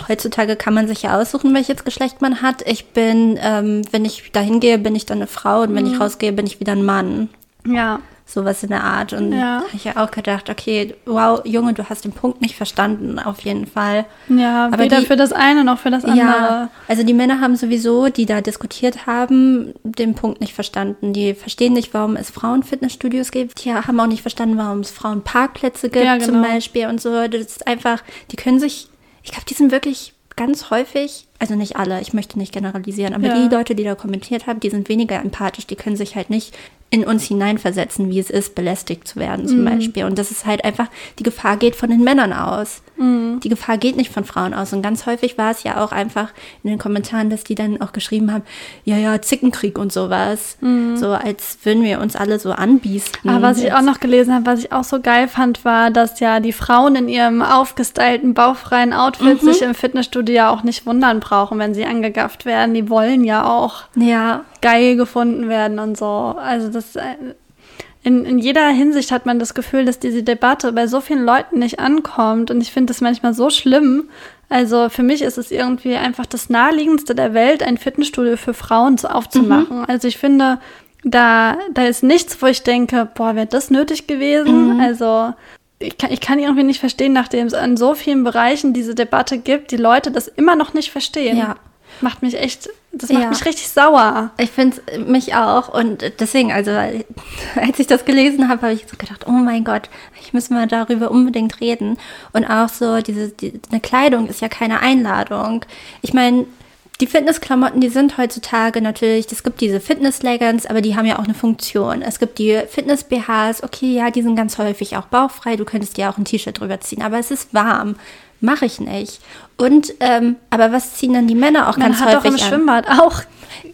heutzutage kann man sich ja aussuchen, welches Geschlecht man hat. Ich bin, ähm, wenn ich dahin gehe, bin ich dann eine Frau und wenn ich mhm. rausgehe, bin ich wieder ein Mann. Ja. Sowas in der Art. Und Ja. habe ich ja auch gedacht, okay, wow, Junge, du hast den Punkt nicht verstanden, auf jeden Fall. Ja, Aber weder die- für das eine noch für das andere. Ja, also die Männer haben sowieso, die da diskutiert haben, den Punkt nicht verstanden. Die verstehen nicht, warum es Frauenfitnessstudios gibt. Die haben auch nicht verstanden, warum es Frauenparkplätze gibt Ja, zum genau. Beispiel und so. Das ist einfach, die können sich, ich glaube, die sind wirklich ganz häufig, also nicht alle, ich möchte nicht generalisieren, aber Ja. die Leute, die da kommentiert haben, die sind weniger empathisch, die können sich halt nicht in uns hineinversetzen, wie es ist, belästigt zu werden Mhm. zum Beispiel. Und das ist halt einfach, die Gefahr geht von den Männern aus. Mhm. Die Gefahr geht nicht von Frauen aus. Und ganz häufig war es ja auch einfach in den Kommentaren, dass die dann auch geschrieben haben, ja, ja, Zickenkrieg und sowas. So als würden wir uns alle so anbiesen. Aber Mhm. Was ich Jetzt- auch noch gelesen habe, was ich auch so geil fand, war, dass ja die Frauen in ihrem aufgestylten, bauchfreien Outfit sich im Fitnessstudio ja auch nicht wundern brauchen, wenn sie angegafft werden. Die wollen ja auch Ja, geil gefunden werden und so. Also das äh, in, in jeder Hinsicht hat man das Gefühl, dass diese Debatte bei so vielen Leuten nicht ankommt. Und ich finde das manchmal so schlimm. Also für mich ist es irgendwie einfach das naheliegendste der Welt, ein Fitnessstudio für Frauen zu- aufzumachen. Also ich finde, da, da ist nichts, wo ich denke, boah, wäre das nötig gewesen. Also ich kann, ich kann irgendwie nicht verstehen, nachdem es an so vielen Bereichen diese Debatte gibt, die Leute das immer noch nicht verstehen. Ja. Macht mich echt, das macht Ja. mich richtig sauer. Ich finde mich auch und deswegen, also <laughs> als ich das gelesen habe, habe ich so gedacht, oh mein Gott, ich muss mal darüber unbedingt reden. Und auch so, diese, die, eine Kleidung ist ja keine Einladung. Ich meine, die Fitnessklamotten, die sind heutzutage natürlich, es gibt diese Fitness-Leggings, aber die haben ja auch eine Funktion. Es gibt die Fitness-BHs, okay, ja, die sind ganz häufig auch bauchfrei, du könntest dir auch ein T-Shirt drüber ziehen, aber es ist warm. Mache ich nicht. Und, ähm, aber was ziehen dann die Männer auch Man ganz hat doch häufig im an? Schwimmbad auch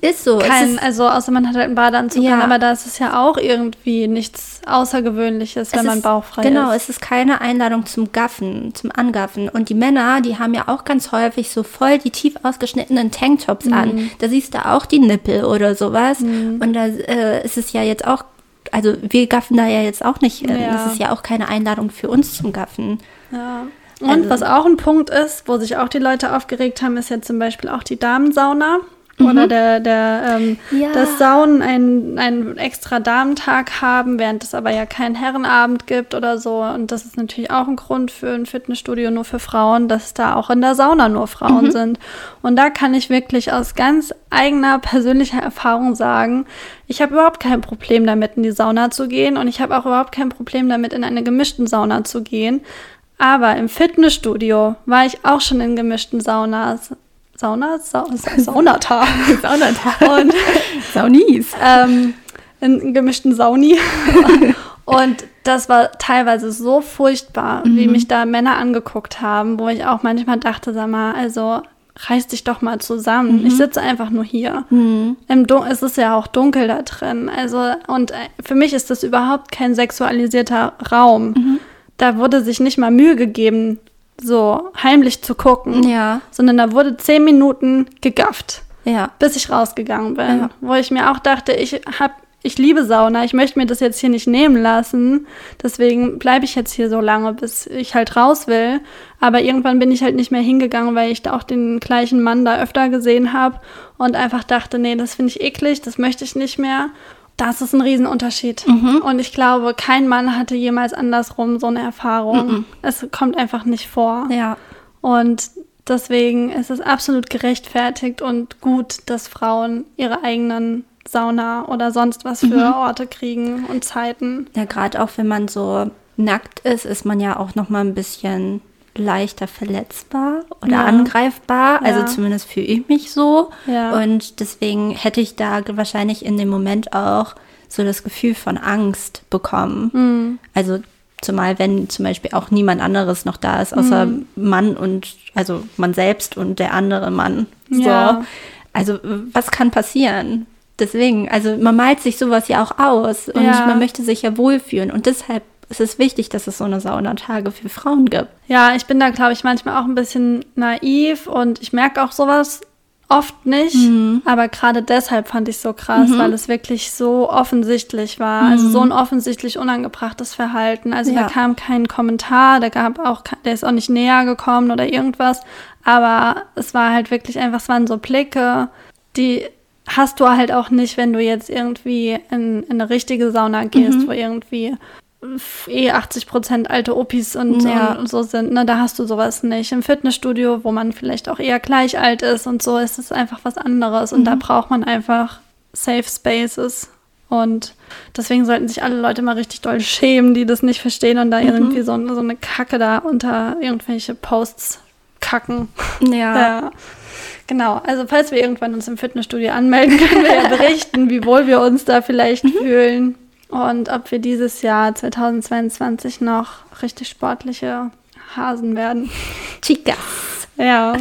Ist so. kein, ist, also außer man hat halt einen Badeanzug Ja. an, aber da ist es ja auch irgendwie nichts Außergewöhnliches, wenn Es man ist- bauchfrei genau, ist. es ist keine Einladung zum Gaffen, zum Angaffen. Und die Männer, die haben ja auch ganz häufig so voll die tief ausgeschnittenen Tanktops Mhm. an. Da siehst du auch die Nippel oder sowas. Und da äh, ist es ja jetzt auch, also wir gaffen da ja jetzt auch nicht. hin. Ja. Das ist ja auch keine Einladung für uns zum Gaffen. Ja. Und Also- was auch ein Punkt ist, wo sich auch die Leute aufgeregt haben, ist ja zum Beispiel auch die Damensauna. Oder der, der, ähm, Mhm. Ja. dass Saunen einen, einen extra Damentag haben, während es aber ja keinen Herrenabend gibt oder so. Und das ist natürlich auch ein Grund für ein Fitnessstudio nur für Frauen, dass da auch in der Sauna nur Mhm. Frauen sind. Und da kann ich wirklich aus ganz eigener persönlicher Erfahrung sagen, ich habe überhaupt kein Problem damit, in die Sauna zu gehen. Und ich habe auch überhaupt kein Problem damit, in eine gemischten Sauna zu gehen. Aber im Fitnessstudio war ich auch schon in gemischten Saunas. Saunas? Sa Sa Saunata. <laughs> Saunatag. Und Saunis. ähm, in gemischten Sauni. <laughs> Und das war teilweise so furchtbar, wie mich da Männer angeguckt haben, wo ich auch manchmal dachte, sag mal, also reiß dich doch mal zusammen. Ich sitze einfach nur hier. Im Dun es ist ja auch dunkel da drin. Also, und äh, für mich ist das überhaupt kein sexualisierter Raum. Da wurde sich nicht mal Mühe gegeben, so heimlich zu gucken. Ja. Sondern da wurde zehn Minuten gegafft Ja. bis ich rausgegangen bin. Ja. Wo ich mir auch dachte, ich hab, ich liebe Sauna, ich möchte mir das jetzt hier nicht nehmen lassen. Deswegen bleibe ich jetzt hier so lange, bis ich halt raus will. Aber irgendwann bin ich halt nicht mehr hingegangen, weil ich da auch den gleichen Mann da öfter gesehen habe und einfach dachte, nee, das finde ich eklig, das möchte ich nicht mehr. Das ist ein Riesenunterschied. Und ich glaube, kein Mann hatte jemals andersrum so eine Erfahrung. Es kommt einfach nicht vor. Ja. Und deswegen ist es absolut gerechtfertigt und gut, dass Frauen ihre eigenen Sauna oder sonst was für Orte kriegen und Zeiten. Ja, gerade auch wenn man so nackt ist, ist man ja auch noch mal ein bisschen leichter verletzbar oder Ja. angreifbar. Also Ja. zumindest fühle ich mich so. Ja. Und deswegen hätte ich da wahrscheinlich in dem Moment auch so das Gefühl von Angst bekommen. Mhm. Also zumal wenn zum Beispiel auch niemand anderes noch da ist, außer Mhm. Mann und also man selbst und der andere Mann. So. Ja. Also was kann passieren? Deswegen, also man malt sich sowas ja auch aus und man möchte sich ja wohlfühlen. Und deshalb ist es wichtig, dass es so eine Saunatage für Frauen gibt. Ja, ich bin da, glaube ich, manchmal auch ein bisschen naiv und ich merke auch sowas oft nicht. Aber gerade deshalb fand ich es so krass, weil es wirklich so offensichtlich war. Also so ein offensichtlich unangebrachtes Verhalten. Also Ja. da kam kein Kommentar, da gab auch, der ist auch nicht näher gekommen oder irgendwas. Aber es war halt wirklich einfach, es waren so Blicke, die hast du halt auch nicht, wenn du jetzt irgendwie in, in eine richtige Sauna gehst, Mhm. wo irgendwie eh 80 Prozent alte Opis und, Ja. und so sind. Ne, da hast du sowas nicht. Im Fitnessstudio, wo man vielleicht auch eher gleich alt ist und so, ist es einfach was anderes. Und Mhm. da braucht man einfach Safe Spaces. Und deswegen sollten sich alle Leute mal richtig doll schämen, die das nicht verstehen und da Mhm. irgendwie so, so eine Kacke da unter irgendwelche Posts kacken. Ja. <laughs> Ja. Genau, also falls wir irgendwann uns im Fitnessstudio anmelden, können wir ja <laughs> berichten, wie wohl wir uns da vielleicht Mhm. fühlen und ob wir dieses Jahr 2022 noch richtig sportliche Hasen werden. Chicas. Ja.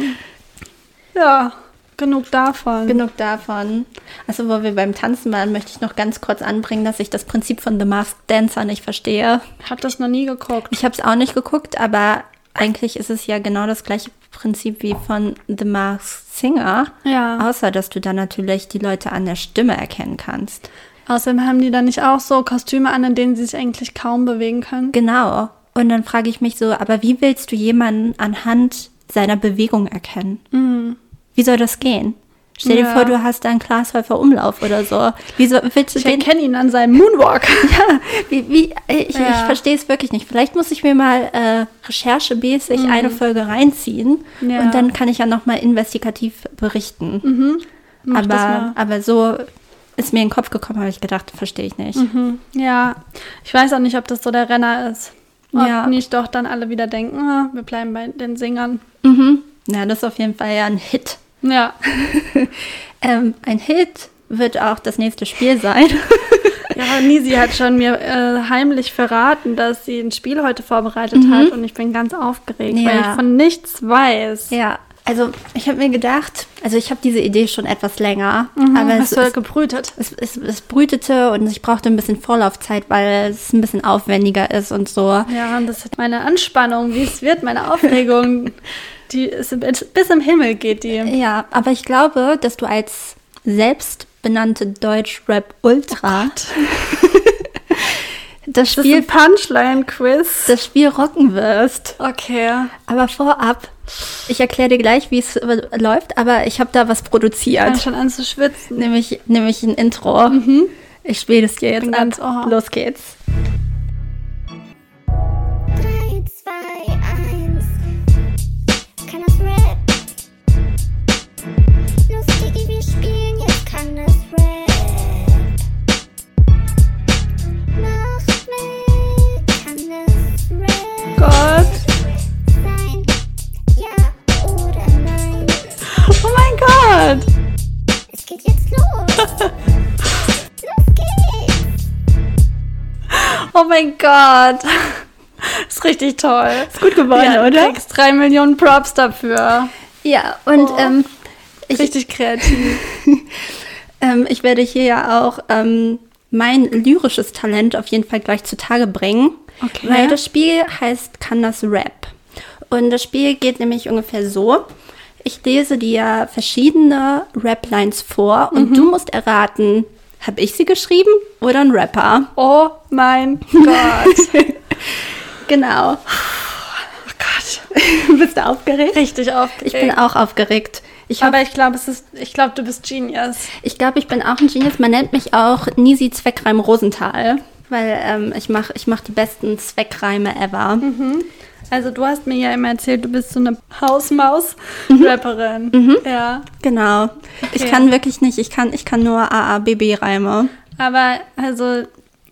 Ja, genug davon. Genug davon. Also, wo wir beim Tanzen waren, möchte ich noch ganz kurz anbringen, dass ich das Prinzip von The Masked Dancer nicht verstehe. Ich habe das noch nie geguckt. Ich habe es auch nicht geguckt, aber eigentlich ist es ja genau das gleiche Prinzip wie von The Masked Singer. Ja. Außer, dass du dann natürlich die Leute an der Stimme erkennen kannst. Außerdem haben die da nicht auch so Kostüme an, in denen sie sich eigentlich kaum bewegen können. Genau. Und dann frage ich mich so, aber wie willst du jemanden anhand seiner Bewegung erkennen? Wie soll das gehen? Stell dir Ja. vor, du hast da einen Glashäufer Umlauf oder so. Wie so, willst du Ich den? erkenne ihn an seinem Moonwalk. <laughs> Ja, wie, wie, ich, ich Ja. verstehe es wirklich nicht. Vielleicht muss ich mir mal äh, recherchemäßig eine Folge reinziehen Mhm. Ja. und dann kann ich ja nochmal investigativ berichten. Mach das aber, aber so ist mir in den Kopf gekommen, habe ich gedacht, verstehe ich nicht. Mhm. Ja, ich weiß auch nicht, ob das so der Renner ist. Ob Ja. nicht doch dann alle wieder denken, ah, wir bleiben bei den Singern. Mhm. Ja, das ist auf jeden Fall ja ein Hit. Ja, <laughs> Ähm, ein Hit wird auch das nächste Spiel sein. <laughs> ja Nisi hat schon mir äh, heimlich verraten, dass sie ein Spiel heute vorbereitet hat und ich bin ganz aufgeregt, weil Mhm. Ja. ich von nichts weiß. ja, also ich habe mir gedacht, also ich habe diese Idee schon etwas länger, aber es, Hast du es, gebrütet? es, es, es brütete und ich brauchte ein bisschen Vorlaufzeit, weil es ein bisschen aufwendiger ist und so. Ja, und das ist meine Anspannung, wie es wird, meine Aufregung, <laughs> die ist bis im Himmel geht die. Ja, aber ich glaube, dass du als selbstbenannte Deutsch-Rap-Ultra das <laughs> Das Spiel, ein Punchline-Quiz. das Spiel rocken wirst. Okay. Aber vorab, ich erkläre dir gleich, wie es läuft, aber ich habe da was Ich produziert. fange schon an zu schwitzen. Nämlich, nämlich ein Intro. Ich spiele das dir jetzt ohr. Los geht's. Oh mein Gott. Ist richtig toll. Ist gut geworden, ja, oder? Du kriegst drei Millionen Props dafür. Ja, und Oh. ähm, ich, Richtig kreativ. <laughs> ähm, ich werde hier ja auch ähm, mein lyrisches Talent auf jeden Fall gleich zutage bringen. Okay. Weil das Spiel heißt Kann das Rap? Und das Spiel geht nämlich ungefähr so. Ich lese dir verschiedene Rap-Lines vor und Mhm. du musst erraten, habe ich sie geschrieben oder ein Rapper? Oh mein Gott. <laughs> Genau. Oh Gott. <laughs> Bist du aufgeregt? Richtig aufgeregt. Ich bin auch aufgeregt. Ich Aber ich glaube, es ist, ich glaube, du bist Genius. Ich glaube, ich bin auch ein Genius. Man nennt mich auch Nisi Zweckreim Rosenthal, weil ähm, ich mache ich mach die besten Zweckreime ever. Also du hast mir ja immer erzählt, du bist so eine Hausmaus-Rapperin. Ja. Genau. Ich Okay. kann wirklich nicht, ich kann, ich kann nur AABB-Reime. Aber also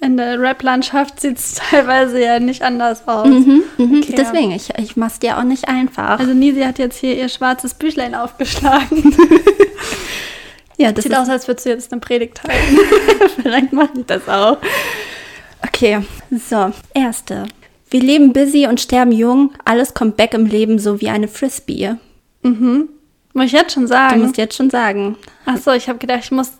in der Rap-Landschaft sieht es <laughs> teilweise ja nicht anders aus. Mhm, Okay. Deswegen, ich, ich mach's dir auch nicht einfach. Also Nisi hat jetzt hier ihr schwarzes Büchlein aufgeschlagen. <laughs> ja, das Sieht aus, als würdest du jetzt eine Predigt halten. <laughs> vielleicht mache ich das auch. Okay, so. Erste. Wir leben busy und sterben jung. Alles kommt back im Leben, so wie eine Frisbee. Muss ich jetzt schon Du sagen? musst jetzt schon sagen. Ach so, ich habe gedacht, ich muss,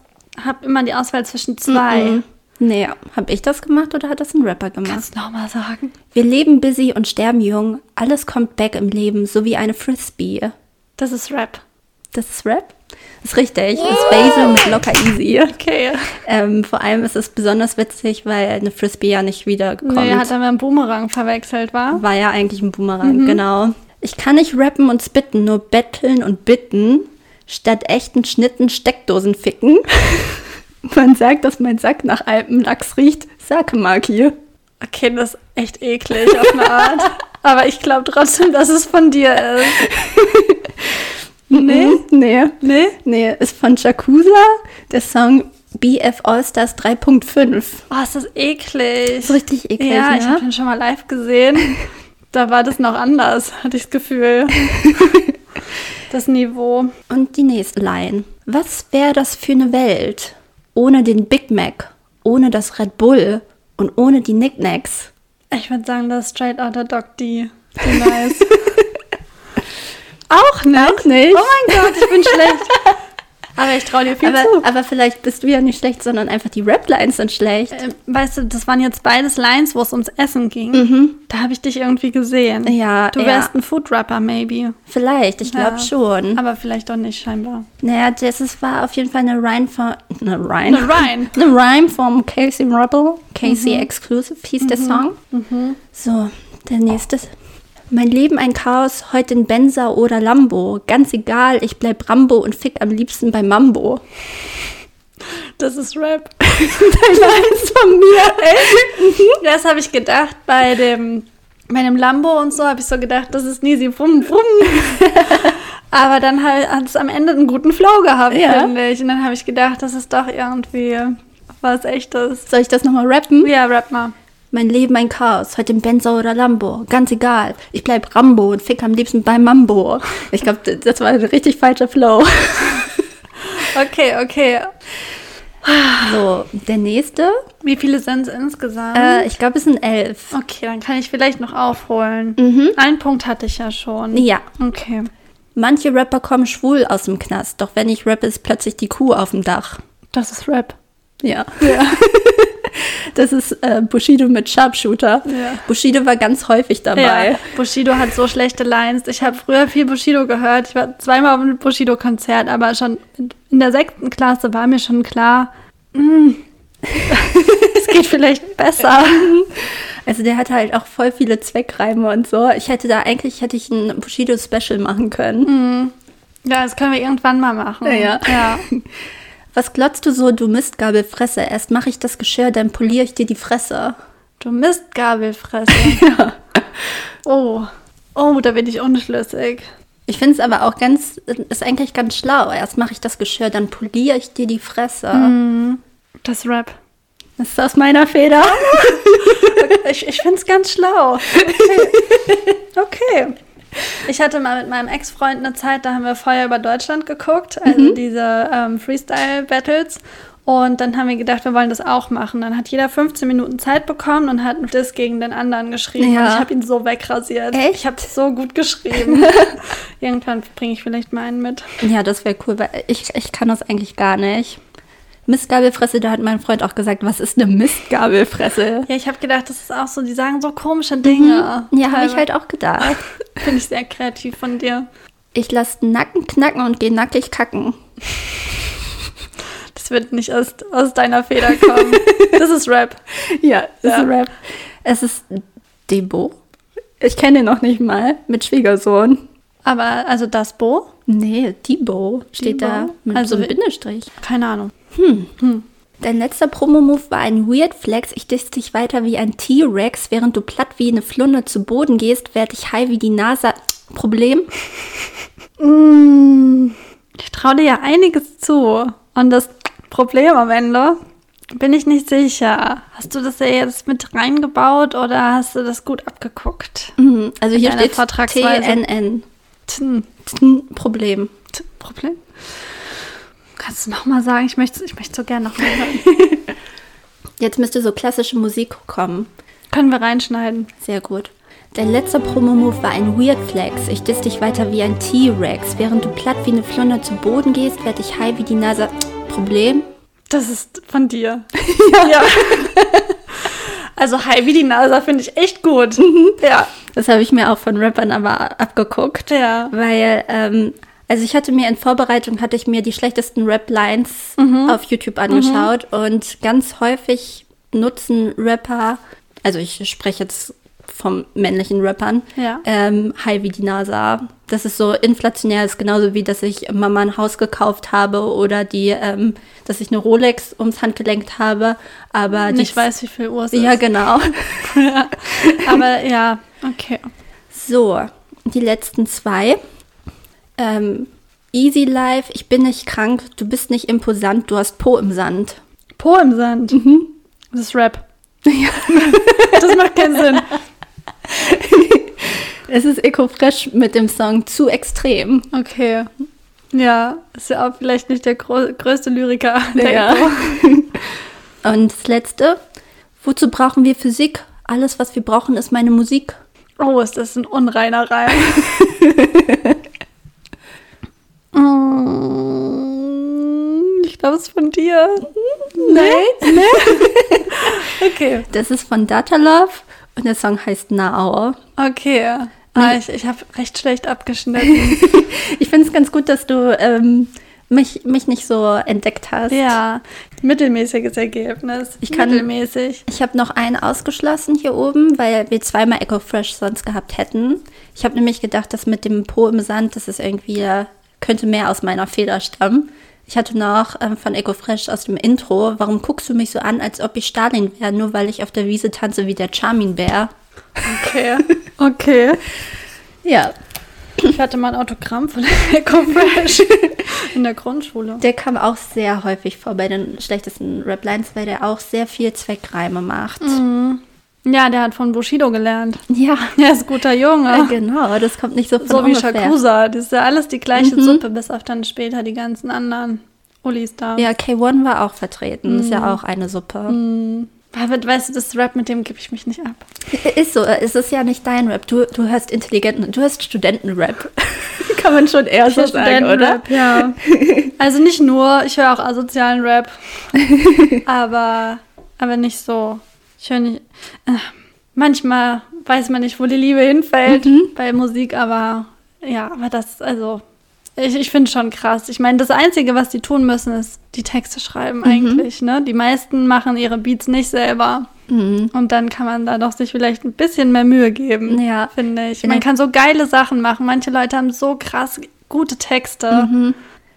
habe immer die Auswahl zwischen zwei. Mhm. Nee, habe ich das gemacht oder hat das ein Rapper gemacht? Kannst du nochmal sagen? Wir leben busy und sterben jung. Alles kommt back im Leben, so wie eine Frisbee. Das ist Rap. Das ist Rap? Das ist richtig. Das ist Basil mit locker easy. Okay. Ähm, vor allem ist es besonders witzig, weil eine Frisbee ja nicht wiederkommt. Nee, hat er mit einem Boomerang verwechselt, war? War ja eigentlich ein Mhm. Boomerang, genau. Ich kann nicht rappen und spitten, nur betteln und bitten. Statt echten Schnitten Steckdosen ficken. <laughs> Man sagt, dass mein Sack nach Alpenlachs riecht. Sakemaki. Okay, das ist echt eklig auf eine Art. <laughs> Aber ich glaube trotzdem, dass es von dir ist. <laughs> Nee? Nee. Nee? Nee, ist von Jakuza, der Song BF Allstars 3.5. Oh, ist das eklig. Ist richtig eklig, Ja, ich ne? habe ihn schon mal live gesehen. <laughs> Da war das noch anders, hatte ich das Gefühl. <laughs> Das Niveau. Und die nächste Line. Was wäre das für eine Welt ohne den Big Mac, ohne das Red Bull und ohne die Knickknacks? Ich würde sagen, das ist Straight Outta Dog D. Die <laughs> nice. Auch nicht? Auch nicht. Oh mein Gott, ich bin schlecht. <laughs> Aber ich traue dir viel Aber, zu. aber vielleicht bist du ja nicht schlecht, sondern einfach die Rap-Lines sind schlecht. Ähm, weißt du, das waren jetzt beides Lines, wo es ums Essen ging. Da habe ich dich irgendwie gesehen. Mhm. Ja, Du ja. wärst ein Food-Rapper, maybe. Vielleicht, ich glaube Ja. schon. Aber vielleicht doch nicht, scheinbar. Naja, das war auf jeden Fall eine Rhyme von. Eine Rhyme? Eine Rhyme. <laughs> Eine Rhyme vom Casey Rebel. Casey Exclusive hieß der Song. So, der nächste. Mein Leben ein Chaos, heute in Benza oder Lambo. Ganz egal, ich bleib Rambo und fick am liebsten bei Mambo. Das ist Rap. <laughs> Lines von mir, <laughs> Das habe ich gedacht bei dem, bei dem Lambo und so, habe ich so gedacht, das ist Nisi Brumm Brumm. <laughs> Aber dann halt hat es am Ende einen guten Flow gehabt, Ja. finde ich. Und dann habe ich gedacht, das ist doch irgendwie was Echtes. Soll ich das nochmal rappen? Ja, rap mal. Mein Leben ein Chaos, heute in Benza oder Lambo. Ganz egal, ich bleib Rambo und fick am liebsten bei Mambo. Ich glaube, das war ein richtig falscher Flow. <laughs> Okay, okay. So, der nächste. Wie viele sind es insgesamt? Äh, ich glaube, es sind elf. okay, dann kann ich vielleicht noch aufholen. Mhm. Einen Punkt hatte ich ja schon. Ja. Okay. Manche Rapper kommen schwul aus dem Knast, doch wenn ich rappe, ist plötzlich die Kuh auf dem Dach. Das ist Rap. Ja. <laughs> das ist äh, Bushido mit Sharpshooter. Ja. Bushido war ganz häufig dabei. Ja, Bushido hat so schlechte Lines. Ich habe früher viel Bushido gehört. Ich war zweimal auf einem Bushido-Konzert, aber schon in der sechsten Klasse war mir schon klar, mm, <laughs> es geht vielleicht besser. <laughs> Also der hatte halt auch voll viele Zweckreime und so. Ich hätte da eigentlich hätte ich ein Bushido-Special machen können. Ja, das können wir irgendwann mal machen. Ja. ja. <laughs> Was glotzt du so, du Mistgabelfresse? Erst mache ich das Geschirr, dann poliere ich dir die Fresse. Du Mistgabelfresse. <laughs> Oh. Oh, da bin ich unschlüssig. Ich finde es aber auch ganz, ist eigentlich ganz schlau. Erst mache ich das Geschirr, dann poliere ich dir die Fresse. Das ist Rap. Das ist aus meiner Feder. <laughs> Ich, ich finde es ganz schlau. Okay. <laughs> okay. Ich hatte mal mit meinem Ex-Freund eine Zeit, da haben wir Feuer über Deutschland geguckt, also diese ähm, Freestyle-Battles. Und dann haben wir gedacht, wir wollen das auch machen. Dann hat jeder 15 Minuten Zeit bekommen und hat das gegen den anderen geschrieben. Ja. Und ich habe ihn so wegrasiert. Echt? Ich habe so gut geschrieben. <laughs> Irgendwann bringe ich vielleicht meinen mit. Ja, das wäre cool, weil ich, ich kann das eigentlich gar nicht. Mistgabelfresse, da hat mein Freund auch gesagt, was ist eine Mistgabelfresse? <laughs> Ja, ich habe gedacht, das ist auch so, die sagen so komische Dinge. Ja, habe ich halt auch gedacht. <laughs> Finde ich sehr kreativ von dir. Ich lasse Nacken knacken und gehe nackig kacken. Das wird nicht aus, aus deiner Feder kommen. <laughs> Das ist Rap. Ja, das Ja. ist Rap. Es ist Debo. Ich kenne ihn noch nicht mal. Mit Schwiegersohn. Aber also das Bo? Nee, Debo steht da mit Also so einem Bindestrich. Keine Ahnung. Dein letzter Promo-Move war ein Weird Flex. Ich diss dich weiter wie ein T-Rex. Während du platt wie eine Flunde zu Boden gehst, werd ich high wie die NASA. Problem? Ich traue dir ja einiges zu. Und das Problem am Ende bin ich nicht sicher. Hast du das ja jetzt mit reingebaut oder hast du das gut abgeguckt? Mhm, Also hier steht. TNN. Tn, Tn, Problem. tn, Problem? Kannst du nochmal sagen? Ich möchte ich möchte so gerne nochmal hören. <laughs> Jetzt müsste so klassische Musik kommen. Können wir reinschneiden? Sehr gut. Dein letzter Promo-Move war ein Weird Flex. Ich diss dich weiter wie ein T-Rex. Während du platt wie eine Flunde zu Boden gehst, werd ich high wie die NASA. Problem? Das ist von dir. <laughs> ja. <laughs> Also Hi wie die NASA finde ich echt gut. Ja. Das habe ich mir auch von Rappern aber abgeguckt. Ja. Weil, ähm, also ich hatte mir in Vorbereitung, hatte ich mir die schlechtesten Rap-Lines auf YouTube angeschaut und ganz häufig nutzen Rapper, also ich spreche jetzt vom männlichen Rappern. Ja. Ähm, High wie die NASA. Das ist so inflationär, ist genauso wie, dass ich Mama ein Haus gekauft habe oder die, ähm, dass ich eine Rolex ums Handgelenk habe. Aber Nicht weiß, wie viel Uhr es Ja, ist. genau. <laughs> Aber ja, okay. So, die letzten zwei. Ähm, Easy Life, ich bin nicht krank, du bist nicht imposant, du hast Po im Sand. Po im Sand. Das ist Rap. <laughs> das macht keinen Sinn. <laughs> Es ist Eco Fresh mit dem Song Zu Extrem. Okay. Ja, ist ja auch vielleicht nicht der größte Lyriker. Der Ja. <laughs> Und das letzte, wozu brauchen wir Physik? Alles, was wir brauchen, ist meine Musik. Oh, ist das ein unreiner Reim. <laughs> Mm, ich glaube, es ist von dir. Nee? Nee? <laughs> okay. Das ist von Data Love und der Song heißt Now. Okay. Ah, ich ich habe recht schlecht abgeschnitten. <laughs> Ich finde es ganz gut, dass du ähm, mich, mich nicht so entdeckt hast. ja, mittelmäßiges Ergebnis. Ich kann- Mittelmäßig. Ich habe noch einen ausgeschlossen hier oben, weil wir zweimal Echo Fresh sonst gehabt hätten. Ich habe nämlich gedacht, dass mit dem Po im Sand, das ist irgendwie, äh, könnte mehr aus meiner Feder stammen. Ich hatte noch ähm, von Echo Fresh aus dem Intro, warum guckst du mich so an, als ob ich Stalin wäre, nur weil ich auf der Wiese tanze wie der Charmin Bär? Okay. Okay. Ja, Ich hatte mal ein Autogramm von Echo Fresh in der Grundschule. der kam auch sehr häufig vor bei den schlechtesten Raplines, weil der auch sehr viel Zweckreime macht. Ja, der hat von Bushido gelernt. Ja, Er ist guter Junge. äh, genau, das kommt nicht so von so wie ungefähr. Shakusa. Das ist ja alles die gleiche Mhm. Suppe, bis auf dann später die ganzen anderen Ulis da. Ja, K1 war auch vertreten, ist ja auch eine Suppe. Aber weißt du, das Rap, mit dem gebe ich mich nicht ab. Ist so, es ist ja nicht dein Rap. Du, du hörst intelligenten, du hörst Studentenrap. <laughs> Kann man schon eher so sagen, oder? Studentenrap, ja. Also nicht nur, ich höre auch asozialen Rap. <laughs> aber, aber nicht so. Ich höre nicht. Äh, manchmal weiß man nicht, wo die Liebe hinfällt Mhm. bei Musik, aber ja, aber das, also. Ich, ich finde schon krass. Ich meine, das Einzige, was die tun müssen, ist die Texte schreiben Mhm. eigentlich. Ne? Die meisten machen ihre Beats nicht selber. Mhm. Und dann kann man da doch sich vielleicht ein bisschen mehr Mühe geben, Ja. finde ich. Man kann so geile Sachen machen. Manche Leute haben so krass gute Texte. Mhm.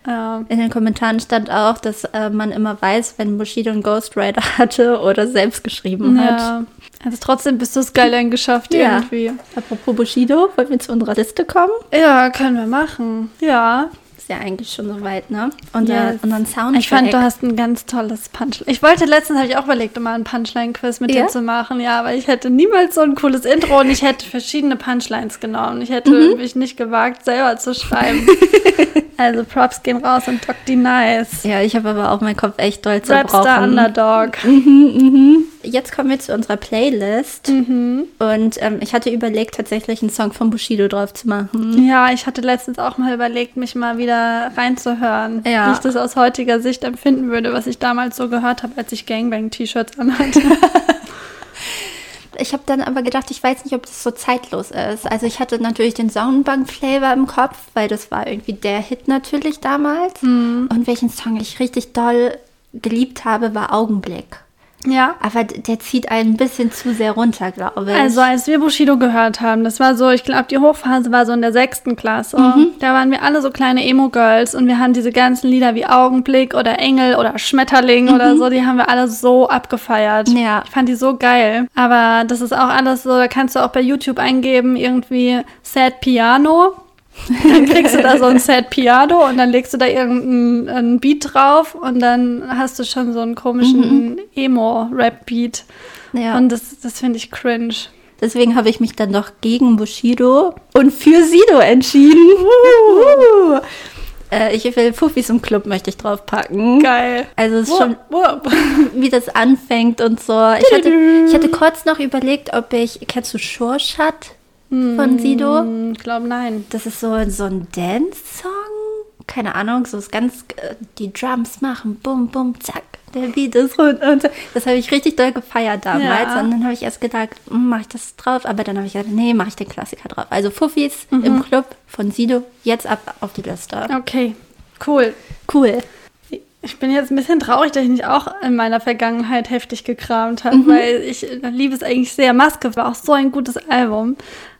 Ja. In den Kommentaren stand auch, dass äh, man immer weiß, wenn Bushido einen Ghostwriter <laughs> hatte oder selbst geschrieben hat. Also trotzdem bist du es geil geschafft Ja. irgendwie. Apropos Bushido, wollen wir zu unserer Liste kommen? Ja, können wir machen. Ja. Ist ja eigentlich schon soweit, ne? Unser, Yes. Unseren Soundtrack. Ich fand, du hast ein ganz tolles Punchline. Ich wollte letztens, habe ich auch überlegt, um mal ein Punchline-Quiz mit Ja? dir zu machen. Ja, aber ich hätte niemals so ein cooles Intro und ich hätte verschiedene Punchlines genommen. Ich hätte Mhm. mich nicht gewagt, selber zu schreiben. <laughs> also Props gehen raus und Doc D Nice. Ja, ich habe aber auch meinen Kopf echt doll Rapstar zerbrochen. Underdog. Jetzt kommen wir zu unserer Playlist. Mhm. Und ähm, ich hatte überlegt, tatsächlich einen Song von Bushido drauf zu machen. Ja, ich hatte letztens auch mal überlegt, mich mal wieder reinzuhören. Ja. Wie ich das aus heutiger Sicht empfinden würde, was ich damals so gehört habe, als ich Gangbang-T-Shirts anhatte. <laughs> Ich habe dann aber gedacht, ich weiß nicht, ob das so zeitlos ist. Also ich hatte natürlich den Soundbank-Flavor im Kopf, weil das war irgendwie der Hit natürlich damals. Mhm. Und welchen Song ich richtig doll geliebt habe, war Augenblick. Ja. Aber der zieht einen ein bisschen zu sehr runter, glaube ich. Also als wir Bushido gehört haben, das war so, ich glaube, die Hochphase war so in der sechsten Klasse. Mhm. Da waren wir alle so kleine Emo-Girls und wir haben diese ganzen Lieder wie Augenblick oder Engel oder Schmetterling oder so, die haben wir alle so abgefeiert. Mhm. Ja. Ich fand die so geil. Aber das ist auch alles so, da kannst du auch bei YouTube eingeben, irgendwie Sad Piano. <laughs> Dann kriegst du da so ein Sad Piano und dann legst du da irgendeinen Beat drauf und dann hast du schon so einen komischen Emo-Rap-Beat. Mhm. ja. Und das, das finde ich cringe. Deswegen habe ich mich dann doch gegen Bushido und für Sido entschieden. <laughs> Äh, ich will Fuffis im Club möchte ich draufpacken. Geil. Also es ist schon, wupp. <laughs> wie das anfängt und so. Ich hatte, ich hatte kurz noch überlegt, ob ich, kennst du Shorshut von Sido? Hm, Ich glaube, nein. Das ist so, so ein Dance-Song. Keine Ahnung, so ist ganz, äh, die Drums machen, bum, bum, zack, der Beat ist rund und so. Das habe ich richtig doll gefeiert damals. Ja. Und dann habe ich erst gedacht, mache ich das drauf? Aber dann habe ich gedacht, nee, mache ich den Klassiker drauf. Also Fuffis im Club von Sido, jetzt ab auf die Liste. Okay, cool. Cool. Ich bin jetzt ein bisschen traurig, dass ich nicht auch in meiner Vergangenheit heftig gekramt habe, Mhm. weil ich liebe es eigentlich sehr. Maske war auch so ein gutes Album.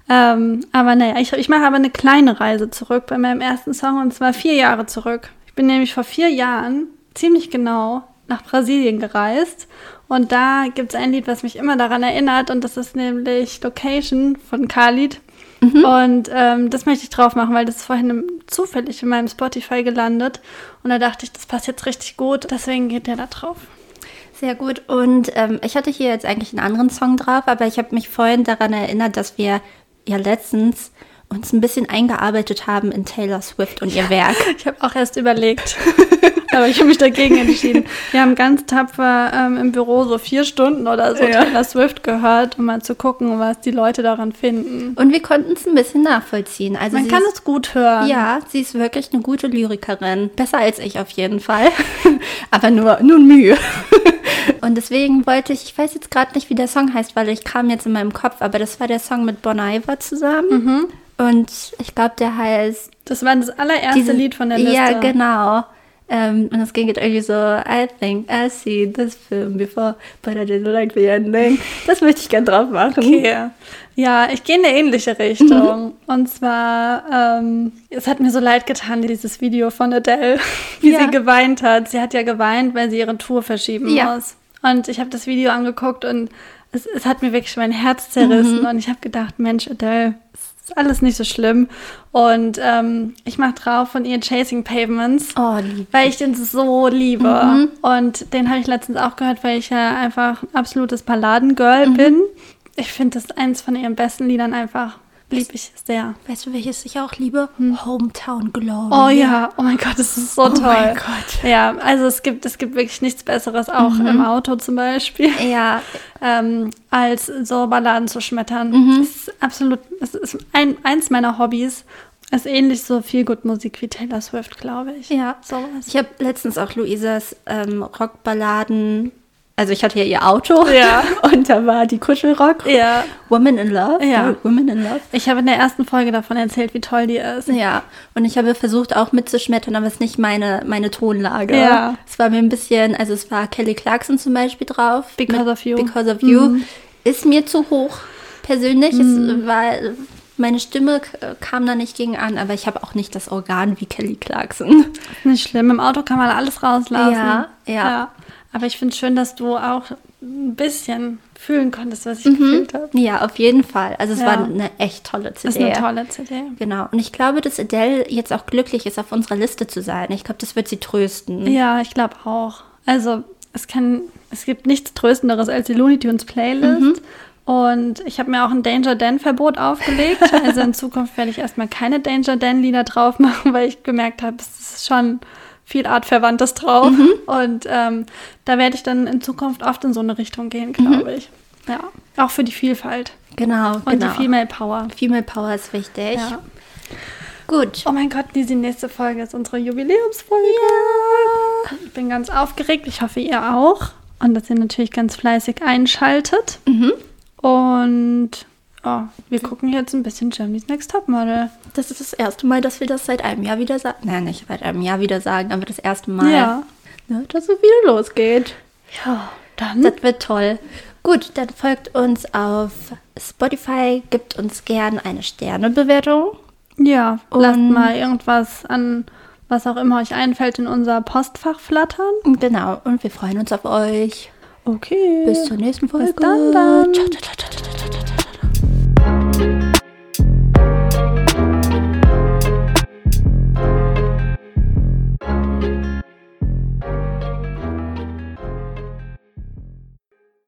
Ähm, aber naja, ich, ich mache aber eine kleine Reise zurück bei meinem ersten Song und zwar vier Jahre zurück. Ich bin nämlich vor vier Jahren ziemlich genau nach Brasilien gereist und da gibt es ein Lied, was mich immer daran erinnert und das ist nämlich Location von Khalid. Und ähm, das möchte ich drauf machen, weil das ist vorhin zufällig in meinem Spotify gelandet. Und da dachte ich, das passt jetzt richtig gut. Deswegen geht der da drauf. Sehr gut. Und ähm, ich hatte hier jetzt eigentlich einen anderen Song drauf, aber ich habe mich vorhin daran erinnert, dass wir ja letztens uns ein bisschen eingearbeitet haben in Taylor Swift und ihr Werk. <laughs> Ich habe auch erst überlegt. <laughs> Aber ich habe mich dagegen <laughs> entschieden. Wir haben ganz tapfer ähm, im Büro so vier Stunden oder so Ja. Taylor Swift gehört, um mal zu gucken, was die Leute daran finden. Und wir konnten es ein bisschen nachvollziehen. Also Man kann ist, es gut hören. Ja, sie ist wirklich eine gute Lyrikerin. Besser als ich auf jeden Fall. Aber nur, nur Mühe. Und deswegen wollte ich, ich weiß jetzt gerade nicht, wie der Song heißt, weil ich kam jetzt in meinem Kopf, aber das war der Song mit Bon Iver zusammen. Und ich glaube, der heißt Das war das allererste diese- Lied von der Liste. Ja, genau. Ähm, und es ging jetzt irgendwie so, I think I see this film before, but I didn't like the ending. Das möchte ich gern drauf machen. Okay. Ja, ich gehe in eine ähnliche Richtung. Und zwar, ähm, es hat mir so leid getan, dieses Video von Adele, <laughs> wie Ja. sie geweint hat. Sie hat ja geweint, weil sie ihre Tour verschieben Ja. muss. Und ich habe das Video angeguckt und es, es hat mir wirklich mein Herz zerrissen. Mhm. Und ich habe gedacht, Mensch, Adele, es ist alles nicht so schlimm. Und ähm, ich mache drauf von ihr Chasing Pavements. Oh. Weil ich den so liebe. Mhm. Und den habe ich letztens auch gehört, weil ich ja einfach ein absolutes Balladengirl Mhm. bin. Ich finde das eins von ihren besten Liedern einfach. Lieb ich sehr. Weißt du, welches ich auch liebe? Hometown Glory. Oh ja, oh mein Gott, das ist so toll. mein Gott. Mhm. Ja, also es gibt, es gibt wirklich nichts Besseres, auch im Auto zum Beispiel, Ja, <laughs> ähm, als so Balladen zu schmettern. Mhm. Das ist absolut, das ist ein, eins meiner Hobbys. Ist ähnlich so viel gut Musik wie Taylor Swift, glaube ich. ja. Sowas. Ich habe letztens auch Luisas ähm, Rockballaden. Also ich hatte ja ihr Auto. Ja. <laughs> Und da war die Kuschelrock. Ja. Woman in Love. Ja. Woman in Love. Ich habe in der ersten Folge davon erzählt, wie toll die ist. Ja, und ich habe versucht auch mitzuschmettern, aber es ist nicht meine, meine Tonlage. Ja. Es war mir ein bisschen, also es war Kelly Clarkson zum Beispiel drauf. Because of You. Because of You. Mhm. Ist mir zu hoch, persönlich. Es war, meine Stimme kam da nicht gegen an, aber ich habe auch nicht das Organ wie Kelly Clarkson. Nicht schlimm, im Auto kann man alles rauslassen. Ja, ja. Aber ich finde es schön, dass du auch ein bisschen fühlen konntest, was ich Mhm. gefühlt habe. Ja, auf jeden Fall. Also es Ja. war eine echt tolle CD. Das ist eine tolle CD. Genau. Und ich glaube, dass Adele jetzt auch glücklich ist, auf unserer Liste zu sein. Ich glaube, das wird sie trösten. Ja, ich glaube auch. Also es kann, es gibt nichts Tröstenderes als die Looney Tunes Playlist. Und ich habe mir auch ein Danger Dan Verbot aufgelegt. <laughs> Also in Zukunft werde ich erstmal keine Danger Dan Lieder drauf machen, weil ich gemerkt habe, es ist schon viel Artverwandtes drauf. Und ähm, da werde ich dann in Zukunft oft in so eine Richtung gehen, glaube ich. Ja, auch für die Vielfalt Genau, und genau. die Female Power. Female Power ist wichtig. Ja. Gut. Oh mein Gott, die nächste Folge ist unsere Jubiläumsfolge. Ich bin ganz aufgeregt. Ich hoffe, ihr auch. Und dass ihr natürlich ganz fleißig einschaltet. Mhm. Und oh, wir gucken jetzt ein bisschen Germany's Next Topmodel. Das ist das erste Mal, dass wir das seit einem Jahr wieder sagen. Nein, nicht seit einem Jahr wieder sagen, aber das erste Mal, Ja. ne, dass es wieder losgeht. Ja, dann. Das wird toll. Gut, dann folgt uns auf Spotify, gibt uns gern eine Sternebewertung. ja, lasst Und- mal irgendwas an, was auch immer euch einfällt, in unser Postfach flattern. Genau, und wir freuen uns auf euch. Okay. Bis zur nächsten Folge. Bis dann, dann. Ciao, ciao, ciao, ciao, ciao.